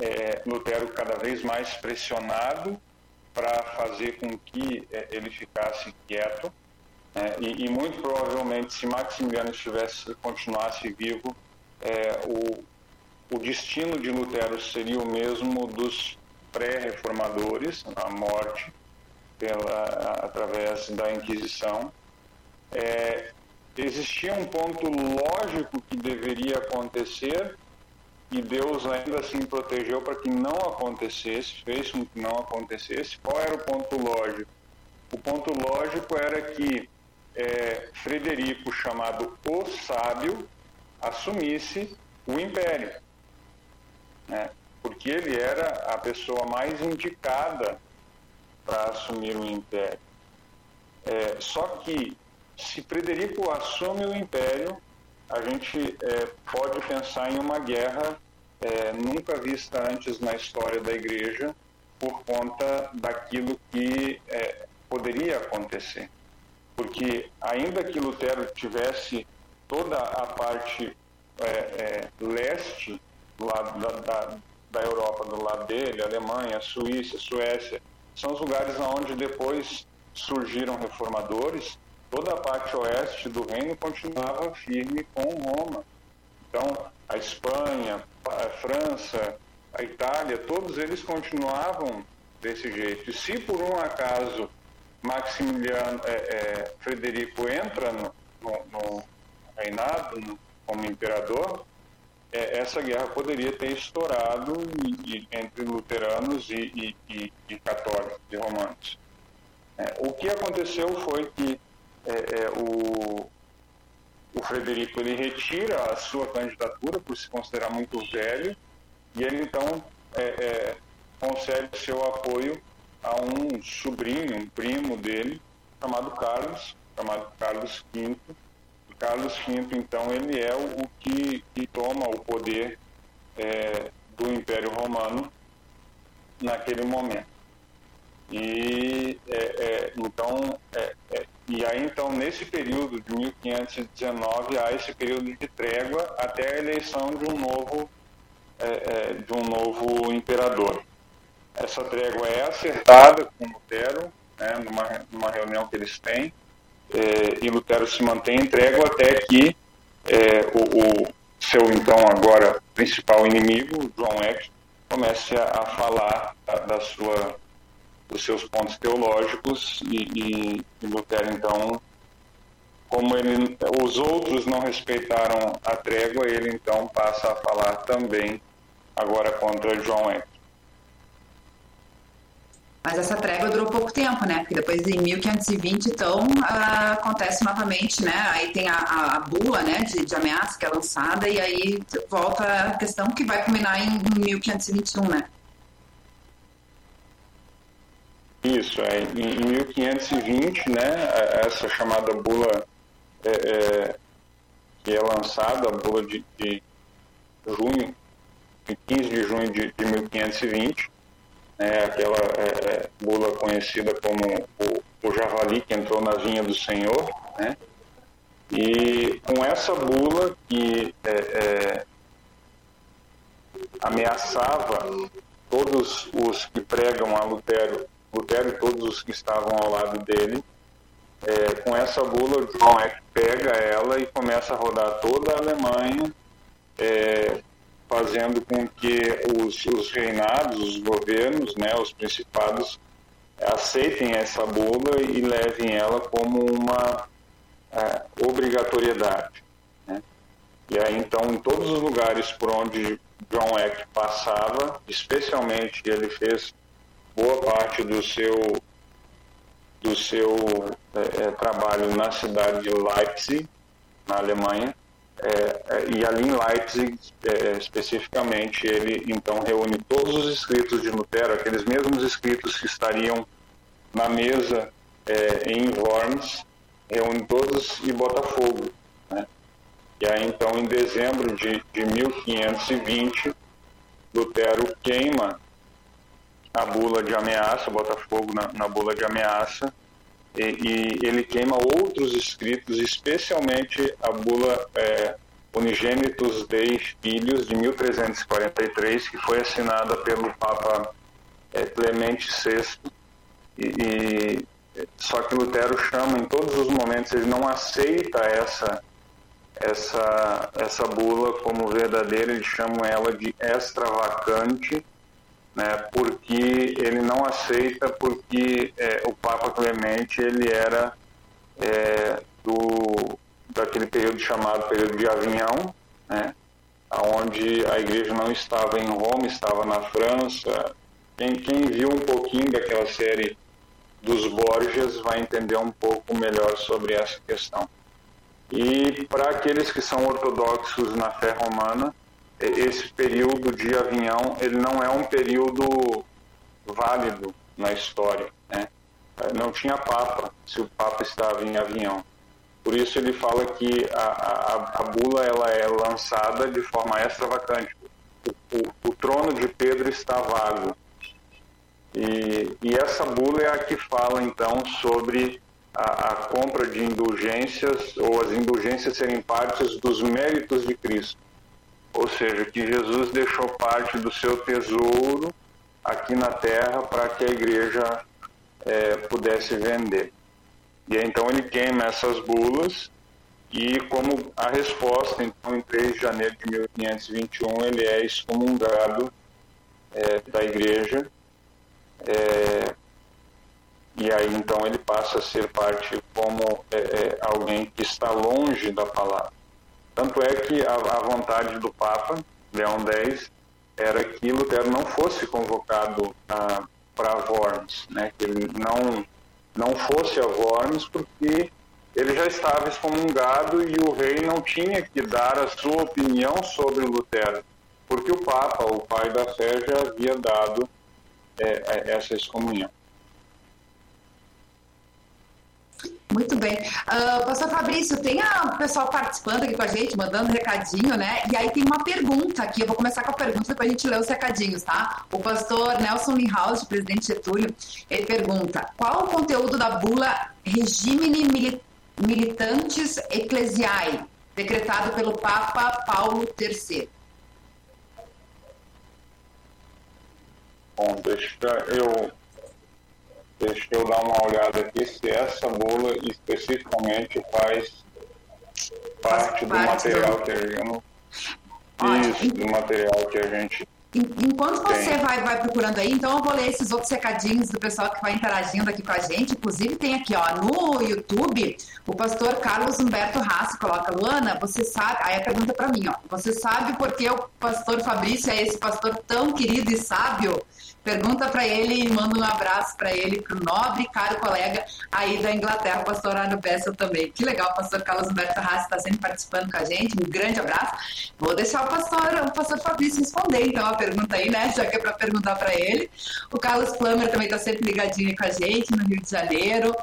é, Lutero cada vez mais pressionado para fazer com que é, ele ficasse quieto. Né? E, e, muito provavelmente, se Maximiliano estivesse continuasse vivo, é, o, o destino de Lutero seria o mesmo dos pré-reformadores, a morte pela, através da Inquisição. É, existia um ponto lógico que deveria acontecer e Deus ainda assim protegeu para que não acontecesse, fez com que não acontecesse. Qual era o ponto lógico? O ponto lógico era que é, Frederico, chamado o Sábio, assumisse o império. Né? porque ele era a pessoa mais indicada para assumir o império. É, só que, se Frederico assume o império, a gente é, pode pensar em uma guerra é, nunca vista antes na história da igreja, por conta daquilo que é, poderia acontecer. Porque, ainda que Lutero tivesse toda a parte é, é, leste, do lado da, da da Europa do lado dele, Alemanha, Suíça, Suécia, são os lugares onde depois surgiram reformadores, toda a parte oeste do reino continuava firme com Roma. Então, a Espanha, a França, a Itália, todos eles continuavam desse jeito. E se por um acaso Maximiliano é, é, Frederico entra no, no, no reinado no, como imperador, é, essa guerra poderia ter estourado e, e, entre luteranos e, e, católicos e romanos. É, o que aconteceu foi que é, é, o Frederico ele retira a sua candidatura por se considerar muito velho e ele então é, é, concede seu apoio a um sobrinho, um primo dele, chamado Carlos, chamado Carlos V. E Carlos V, então, ele é o, o que, que, toma o poder é, do Império Romano naquele momento. E é, é, então, é, é, e aí então nesse período de 1519 há esse período de trégua até a eleição de um novo é, é, de um novo imperador. Essa trégua é acertada com Lutero, né, numa, numa reunião que eles têm, é, e Lutero se mantém em trégua até que é, o, o, seu então agora principal inimigo, João Eck, comece a, a falar da, da, sua, dos seus pontos teológicos e, e, e Lutero então como ele, os outros não respeitaram a trégua, ele então passa a falar também agora contra João Eck. Mas essa trégua durou pouco tempo, né? Porque depois em 1520, então, uh, acontece novamente, né? Aí tem a, a, a bula, né, de, de, ameaça que é lançada e aí volta a questão que vai culminar em 1521, né? Isso, é, em, em 1520, né, essa chamada bula é, é, que é lançada, a bula de, de junho, 15 de junho de, de 1520, né, aquela é, bula conhecida como o, o, javali que entrou na vinha do Senhor, né? E com essa bula que é, é, ameaçava todos os que pregam a Lutero, Lutero e todos os que estavam ao lado dele, é, com essa bula, João Eck pega ela e começa a rodar toda a Alemanha, é, fazendo com que os, os, reinados, os governos, né, os principados, aceitem essa bula e levem ela como uma é, obrigatoriedade. Né? E aí, então, em todos os lugares por onde John Eck passava, especialmente ele fez boa parte do seu do seu é, é, trabalho na cidade de Leipzig, na Alemanha, é, é, e ali em Leipzig, é, especificamente, ele então reúne todos os escritos de Lutero, aqueles mesmos escritos que estariam na mesa é, em Worms, reúne todos e bota fogo. Né? E aí então, em dezembro de, de 1520, Lutero queima a bula de ameaça, bota fogo na, na bula de ameaça, e, e, ele queima outros escritos, especialmente a bula é, Unigênitus Dei Filhos, de 1343, que foi assinada pelo Papa é, Clemente VI, e, e, só que Lutero chama em todos os momentos, ele não aceita essa essa essa bula como verdadeira, ele chama ela de extravagante, né, porque ele não aceita porque é, o Papa Clemente ele era é, do daquele período chamado período de Avignon, né, onde a igreja não estava em Roma, estava na França. Quem, quem viu um pouquinho daquela série dos Borgias vai entender um pouco melhor sobre essa questão. E para aqueles que são ortodoxos na fé romana, esse período de Avignon ele não é um período válido na história. Né? Não tinha Papa se o Papa estava em Avignon. Por isso ele fala que a, a, a bula ela é lançada de forma extravagante. O, o, o trono de Pedro está vago. E, e, essa bula é a que fala então sobre a, a compra de indulgências ou as indulgências serem partes dos méritos de Cristo. Ou seja, que Jesus deixou parte do seu tesouro aqui na terra para que a igreja é, pudesse vender. E aí, então ele queima essas bulas e como a resposta, então em 3 de janeiro de 1521 ele é excomungado é, da igreja é, e aí então ele passa a ser parte como é, é alguém que está longe da palavra. Tanto é que a, a vontade do Papa Leão X era que Lutero não fosse convocado para Worms, né? que ele não, não fosse a Worms, porque ele já estava excomungado e o rei não tinha que dar a sua opinião sobre Lutero, porque o Papa, o pai da fé, já havia dado é essa excomunhão. Muito bem. Uh, pastor Fabrício, tem o pessoal participando aqui com a gente, mandando recadinho, né? E aí tem uma pergunta aqui, eu vou começar com a pergunta, depois a gente lê os recadinhos, tá? O pastor Nelson Linhaus, presidente Getúlio, ele pergunta, qual o conteúdo da bula Regimine Militantes Ecclesiae, decretado pelo Papa Paulo III? Bom, deixa eu Deixa eu dar uma olhada aqui se essa bula especificamente faz parte, do material que a gente. Isso, do material que a gente. Enquanto você vai, vai procurando aí, então eu vou ler esses outros recadinhos do pessoal que vai interagindo aqui com a gente. Inclusive, tem aqui, ó, no YouTube, o pastor Carlos Humberto Rassi coloca: Luana, você sabe. Aí a pergunta para mim, ó. Você sabe por que o pastor Fabrício é esse pastor tão querido e sábio? Pergunta para ele e manda um abraço para ele, para o nobre caro colega aí da Inglaterra, o pastor Arno Bessel também. Que legal, o pastor Carlos Humberto Rassi está sempre participando com a gente. Um grande abraço. Vou deixar o pastor, o pastor Fabrício responder então a pergunta aí, né? Já que é para perguntar para ele. O Carlos Plummer também está sempre ligadinho com a gente no Rio de Janeiro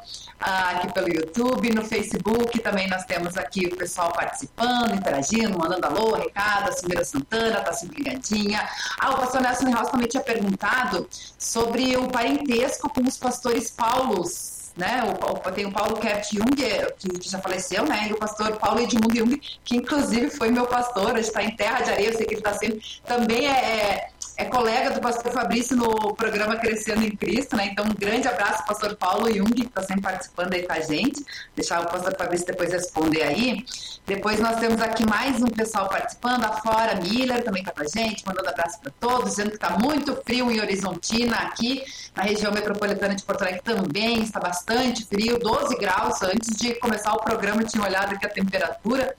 aqui pelo YouTube, no Facebook também nós temos aqui o pessoal participando, interagindo, mandando alô, recado, a Silveira Santana tá sempre ligadinha. Ah, o pastor Nelson House também tinha perguntado sobre o parentesco com os pastores Paulos, né? O, tem o Paulo Kert Jung, que, já faleceu, né? E o pastor Paulo Edmundo Jung, que inclusive foi meu pastor, está em Terra de Areia, eu sei que ele está sempre. Também é, é colega do pastor Fabrício no programa Crescendo em Cristo, né? Então, um grande abraço, pastor Paulo Jung, que está sempre participando aí com a gente. Deixar o pastor Fabrício depois responder aí. Depois nós temos aqui mais um pessoal participando. A Flora Miller também está com a gente, mandando abraço para todos, dizendo que está muito frio em Horizontina, aqui na região metropolitana de Porto Alegre também está bastante frio, 12 graus. Antes de começar o programa, tinha olhado aqui a temperatura.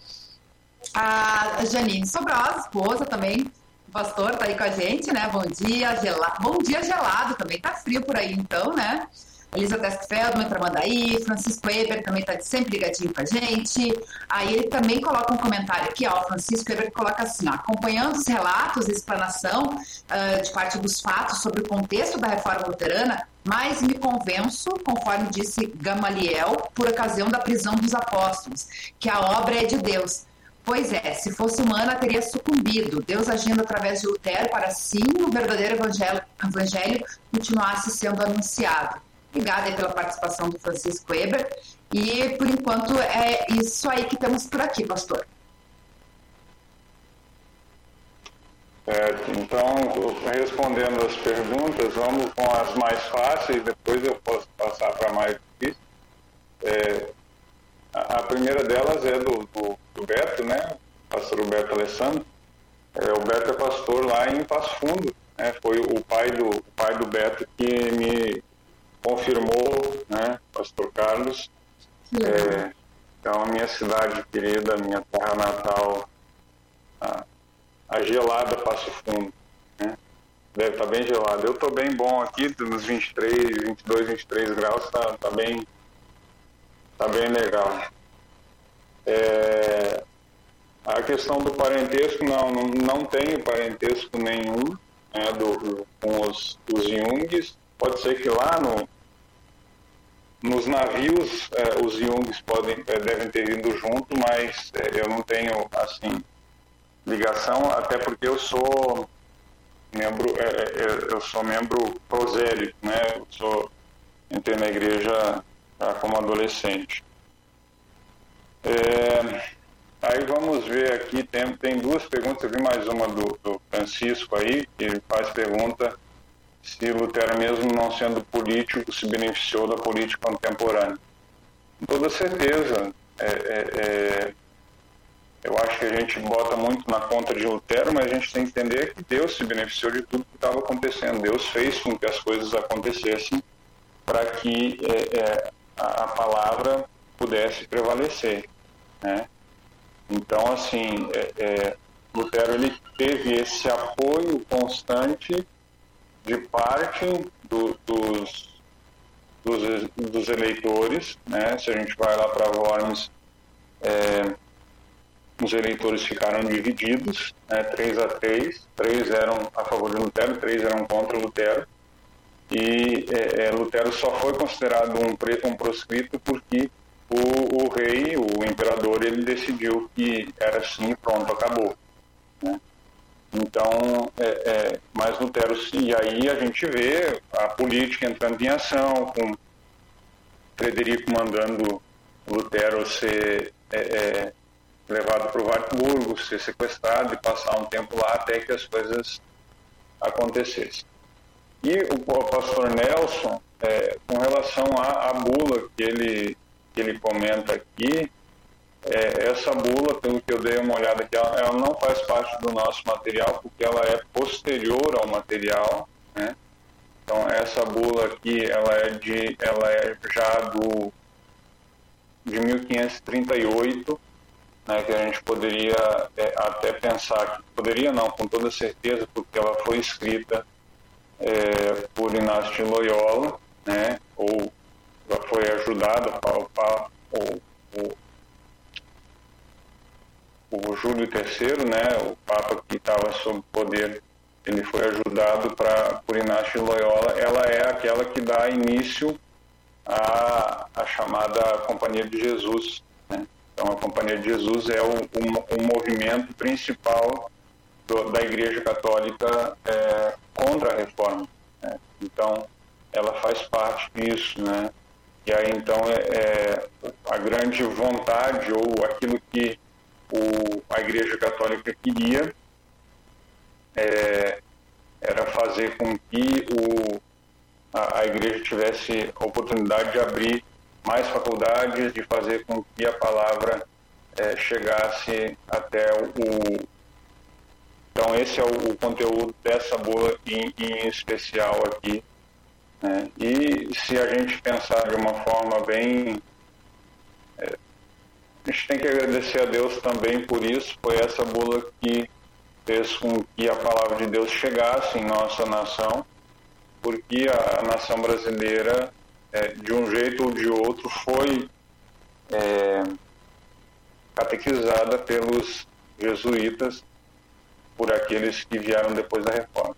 A Janine Sobrosa, esposa também, pastor tá aí com a gente, né? Bom dia, gelado. Bom dia, gelado também. Tá frio por aí, então, né? Elizabeth Feldman, Tramandaí, Francisco Eber também está sempre ligadinho com a gente. Aí ele também coloca um comentário aqui, ó, Francisco Eber coloca assim, ó, acompanhando os relatos explanação uh, de parte dos fatos sobre o contexto da reforma luterana, mas me convenço, conforme disse Gamaliel, por ocasião da prisão dos apóstolos, que a obra é de Deus Pois é, se fosse humana, teria sucumbido. Deus agindo através de Lutero para sim o verdadeiro evangelho, evangelho continuasse sendo anunciado. Obrigada pela participação do Francisco Weber. E, por enquanto, é isso aí que temos por aqui, pastor. Certo. Então, respondendo as perguntas, vamos com as mais fáceis, depois eu posso passar para mais difíceis. É, a primeira delas é do, do, do Beto, né? Pastor Beto Alessandro. É, o Beto é pastor lá em Passo Fundo. Né? Foi o pai do o pai do Beto que me confirmou, né? Pastor Carlos. É, então, a minha cidade querida, minha terra natal, a, a gelada Passo Fundo. Né? Deve estar tá bem gelado. Eu estou bem bom aqui, nos 23, 22, 23 graus, está tá bem Tá bem legal. É, a questão do parentesco, não, não, não tenho parentesco nenhum né, do, com os, os Jungs. Pode ser que lá no, nos navios é, os Jungs podem, é, devem ter vindo junto, mas é, eu não tenho assim ligação, até porque eu sou membro, eu sou membro prosélito, né? Eu sou entrei na igreja como adolescente. É, aí vamos ver aqui, tem, tem duas perguntas, eu vi mais uma do, do Francisco aí, que faz pergunta se Lutero, mesmo não sendo político, se beneficiou da política contemporânea. Com toda certeza. É, é, é, eu acho que a gente bota muito na conta de Lutero, mas a gente tem que entender que Deus se beneficiou de tudo que estava acontecendo. Deus fez com que as coisas acontecessem para que é, é, a, a, palavra pudesse prevalecer. Né? Então, assim, é, Lutero ele teve esse apoio constante de parte do, dos, dos, dos, eleitores, né? Se a gente vai lá para Worms, é, os eleitores ficaram divididos, né? 3 a 3, três eram a favor de Lutero, três eram contra Lutero, e é, é Lutero só foi considerado um, um proscrito porque o, o, rei, o imperador, ele decidiu que era assim, pronto, acabou. Né? Então, é, é, mas Lutero, e aí a gente vê a política entrando em ação, com Frederico mandando Lutero ser é, é levado para o Wartburgo, ser sequestrado e passar um tempo lá até que as coisas acontecessem. E o pastor Nelson, é, com relação à, à bula que ele, que ele comenta aqui, é, essa bula, pelo que eu dei uma olhada aqui, ela, ela, não faz parte do nosso material porque ela é posterior ao material, né? Então essa bula aqui, ela é de, ela é já do de 1538, né? Que a gente poderia é, até pensar que poderia não, com toda certeza, porque ela foi escrita é, por Inácio de Loyola, né? Ou já foi ajudada ou, ou o Júlio III, né, o Papa que estava sob poder, ele foi ajudado pra, por Inácio de Loyola, ela é aquela que dá início à, à chamada Companhia de Jesus. Né? Então, a Companhia de Jesus é o, o, o movimento principal do, da Igreja Católica é, contra a reforma. Né? Então, ela faz parte disso, né? E aí, então, é, é a grande vontade ou aquilo que o, a Igreja Católica queria é, era fazer com que o, a, a, Igreja tivesse a oportunidade de abrir mais faculdades, de fazer com que a palavra é, chegasse até o. Então, esse é o, conteúdo dessa bula em, em especial aqui. Né? E se a gente pensar de uma forma bem é, a gente tem que agradecer a Deus também por isso. Foi essa bula que fez com que a palavra de Deus chegasse em nossa nação, porque a, nação brasileira, é, de um jeito ou de outro, foi é, catequizada pelos jesuítas, por aqueles que vieram depois da reforma.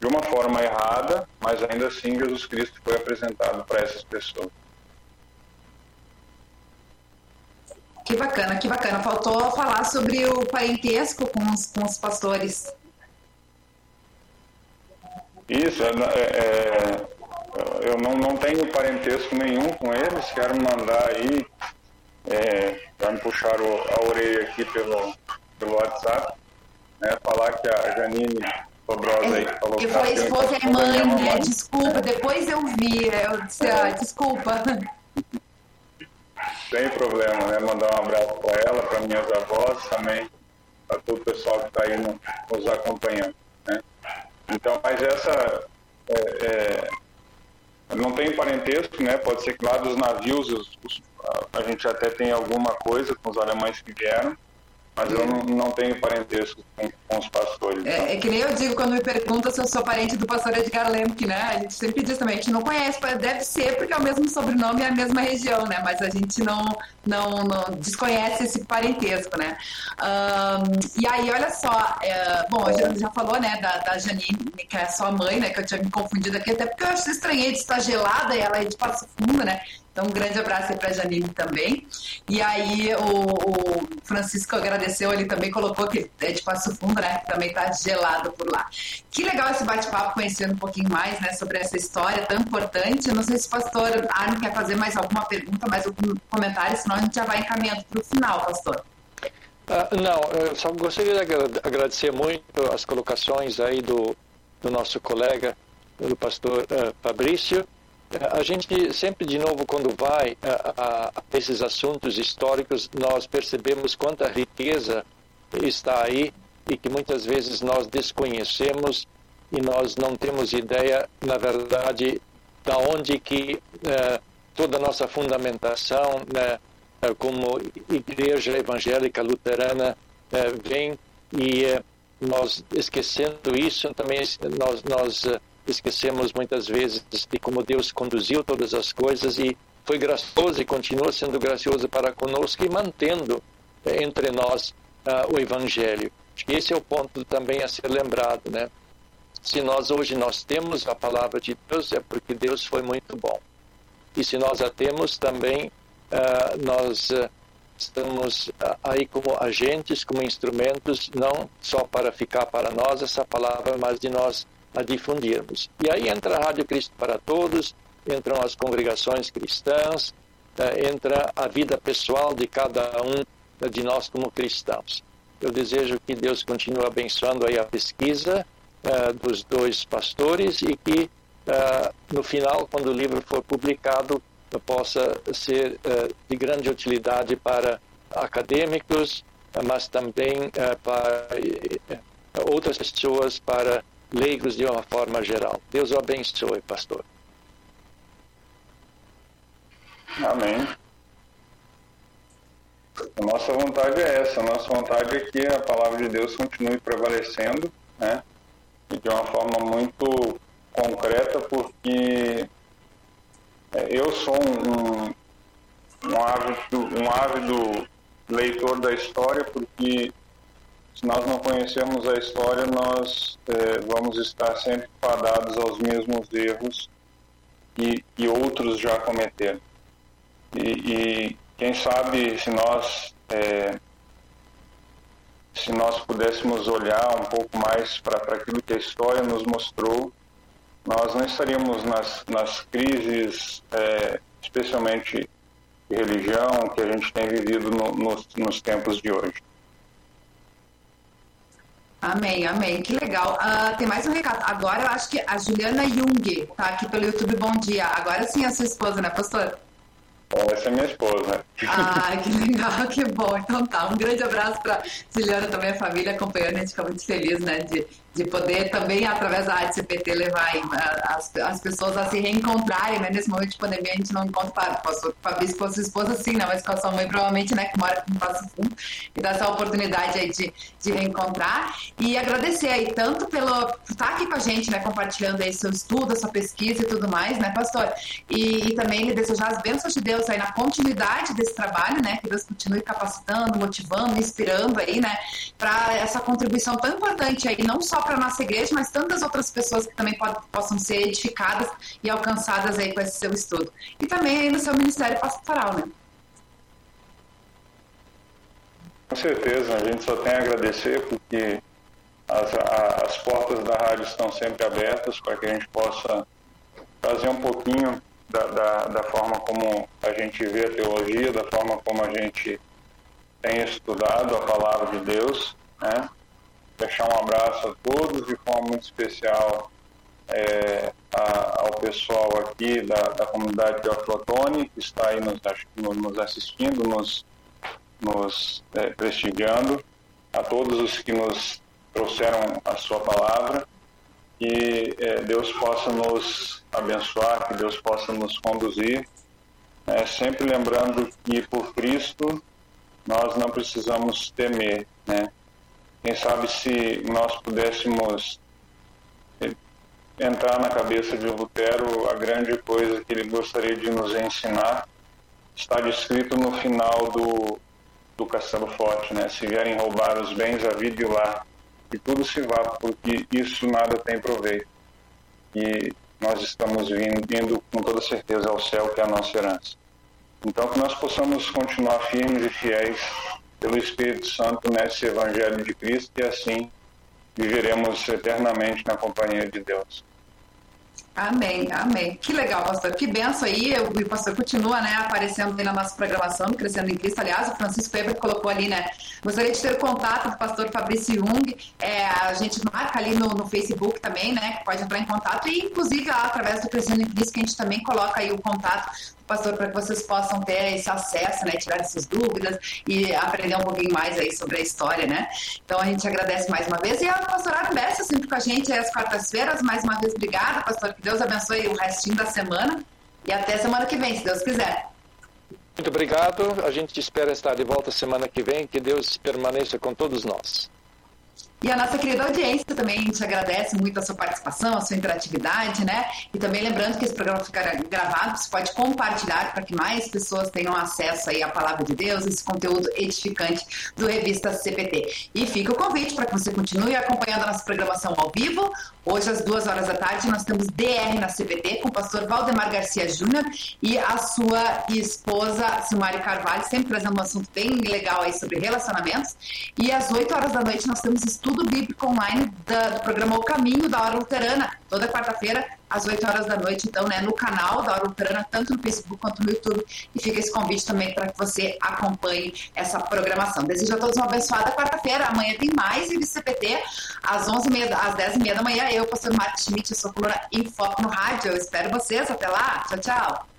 De uma forma errada, mas ainda assim Jesus Cristo foi apresentado para essas pessoas. Que bacana, que bacana. Faltou falar sobre o parentesco com os, com os pastores. Isso, é, é, eu não, não tenho parentesco nenhum com eles, quero mandar aí, é, para me puxar o, a orelha aqui pelo, pelo WhatsApp, né, falar que a Janine Sobrosa aí falou que. Falei esposa e mãe, né? Desculpa, depois eu vi, eu disse, ah, desculpa. Sem problema, né? Mandar um abraço para ela, para minhas avós também, para todo o pessoal que está aí no, nos acompanhando. Né? Então, mas essa. É, é, não tem parentesco, né? Pode ser que lá dos navios os, os, a, a gente até tem alguma coisa com os alemães que vieram, mas eu não, não tenho parentesco com, com os pastores. É, então. é, que nem eu digo quando me pergunta se eu sou parente do pastor Edgar Lemke, né? A gente sempre diz também, a gente não conhece, deve ser porque é o mesmo sobrenome e a mesma região, né? Mas a gente não, não, não desconhece esse parentesco, né? Um, e aí, olha só, é, bom, já, já falou, né, da, da Janine, que é sua mãe, né? Que eu tinha me confundido aqui, até porque eu acho estranhei de estar gelada e ela é de Passo Fundo, né? Então, um grande abraço aí para a Janine também. E aí, o, o, Francisco agradeceu, ele também colocou que é de Passo Fundo, né? Também está gelado por lá. Que legal esse bate-papo, conhecendo um pouquinho mais, né? Sobre essa história tão importante. Não sei se o pastor Arno quer fazer mais alguma pergunta, mais algum comentário, senão a gente já vai encaminhando para o final, pastor. Uh, não, eu só gostaria de agradecer muito as colocações aí do, do nosso colega, do pastor uh, Fabrício. A gente sempre, de novo, quando vai a, a, esses assuntos históricos, nós percebemos quanta riqueza está aí e que muitas vezes nós desconhecemos e nós não temos ideia, na verdade, da onde que toda a nossa fundamentação, né, eh, como igreja evangélica luterana eh, vem e eh, nós esquecendo isso também nós nós esquecemos muitas vezes de como Deus conduziu todas as coisas e foi gracioso e continua sendo gracioso para conosco e mantendo entre nós uh, o evangelho. Esse é o ponto também a ser lembrado, né? Se nós hoje nós temos a palavra de Deus é porque Deus foi muito bom. E se nós a temos também uh, nós uh, estamos uh, aí como agentes, como instrumentos, não só para ficar para nós essa palavra, mas de nós a difundirmos. E aí entra a Rádio Cristo para Todos, entram as congregações cristãs, entra a vida pessoal de cada um de nós como cristãos. Eu desejo que Deus continue abençoando aí a pesquisa dos dois pastores e que no final, quando o livro for publicado, possa ser de grande utilidade para acadêmicos, mas também para outras pessoas, para leigos de uma forma geral. Deus o abençoe, pastor. Amém. A nossa vontade é essa, a nossa vontade é que a palavra de Deus continue prevalecendo, né? E de uma forma muito concreta, porque é, eu sou um, um, ávido, um ávido leitor da história, porque se nós não conhecermos a história, nós é, vamos estar sempre fadados aos mesmos erros que, que outros já cometeram. E, e, quem sabe se nós é, se nós pudéssemos olhar um pouco mais para aquilo que a história nos mostrou nós não estaríamos nas, nas crises, é, especialmente de religião, que a gente tem vivido no, nos tempos de hoje. Amém, amém. Que legal. Uh, tem mais um recado. Agora eu acho que a Juliana Jung tá aqui pelo YouTube. Bom dia. Agora sim a sua esposa, né, pastor? Essa é minha esposa. Ah, que legal, que bom. Então tá, um grande abraço para Juliana também, a família acompanhando. A gente fica muito feliz, né, de, de poder também, através da Rádio CPT, levar aí, as, as pessoas a se reencontrarem, né? Nesse momento de pandemia, a gente não encontra com a com a sua esposa, sim, né? Mas com a sua mãe, provavelmente, né? Que mora no Passo Fundo. E dá essa oportunidade aí de, de reencontrar. E agradecer aí tanto pelo por estar aqui com a gente, né? Compartilhando aí seu estudo, sua pesquisa e tudo mais, né, pastor? E, e também lhe desejar as bênçãos de Deus aí na continuidade desse trabalho, né? Que Deus continue capacitando, motivando, inspirando aí, né? Para essa contribuição tão importante aí, não só para a nossa igreja, mas tantas outras pessoas que também possam ser edificadas e alcançadas aí com esse seu estudo. E também aí no seu ministério pastoral, né? Com certeza, a gente só tem a agradecer porque as, as portas da rádio estão sempre abertas para que a gente possa trazer um pouquinho da, da, da, forma como a gente vê a teologia, da forma como a gente tem estudado a palavra de Deus, né? Deixar um abraço a todos, de forma muito especial é, a, ao pessoal aqui da, da comunidade de Aflotone, que está aí nos, nos assistindo, nos, nos é, prestigiando, a todos os que nos trouxeram a sua palavra, que é, Deus possa nos abençoar, que Deus possa nos conduzir, é, sempre lembrando que por Cristo nós não precisamos temer, né? Quem sabe se nós pudéssemos entrar na cabeça de Lutero, a grande coisa que ele gostaria de nos ensinar está descrito no final do, do Castelo Forte, né? Se vierem roubar os bens, a vida e lar, e tudo se vá, porque isso nada tem proveito. E nós estamos vindo, indo com toda certeza ao céu, que é a nossa herança. Então, que nós possamos continuar firmes e fiéis pelo Espírito Santo nesse Evangelho de Cristo e assim viveremos eternamente na companhia de Deus. Amém, amém. Que legal, pastor. Que benção aí. O pastor continua, né, aparecendo aí na nossa programação, Crescendo em Cristo. Aliás, o Francisco Weber colocou ali, né? Gostaria de ter contato do pastor Fabrício Jung. É, a gente marca ali no, no, Facebook também, né? Que pode entrar em contato. E, inclusive, lá, através do Crescendo em Cristo, que a gente também coloca aí o contato pastor, para que vocês possam ter esse acesso, né, tirar essas dúvidas e aprender um pouquinho mais aí sobre a história, né? Então a gente agradece mais uma vez e a pastora Bessa sempre com a gente às quartas-feiras. Mais uma vez, obrigada, pastor. Que Deus abençoe o restinho da semana e até semana que vem, se Deus quiser. Muito obrigado. A gente espera estar de volta semana que vem. Que Deus permaneça com todos nós. E a nossa querida audiência também, gente agradece muito a sua participação, a sua interatividade, né? E também lembrando que esse programa fica gravado, você pode compartilhar para que mais pessoas tenham acesso aí à palavra de Deus, esse conteúdo edificante do Revista CPT. E fica o convite para que você continue acompanhando a nossa programação ao vivo. Hoje, às duas horas da tarde, nós temos DR na CPT com o pastor Valdemar Garcia Júnior e a sua esposa, Silmari Carvalho, sempre trazendo um assunto bem legal aí sobre relacionamentos. E às oito horas da noite, nós temos estudo estudo bíblico online da, do programa O Caminho da Hora Luterana, toda quarta-feira, às 8 horas da noite, então, né, no canal da Hora Luterana, tanto no Facebook quanto no YouTube. E fica esse convite também para que você acompanhe essa programação. Desejo a todos uma abençoada quarta-feira. Amanhã tem mais CPT às 11h30, às 10h30 da manhã. Eu, pastor Marcos Schmidt, eu sou coluna em Foco no Rádio. Eu espero vocês. Até lá. Tchau, tchau.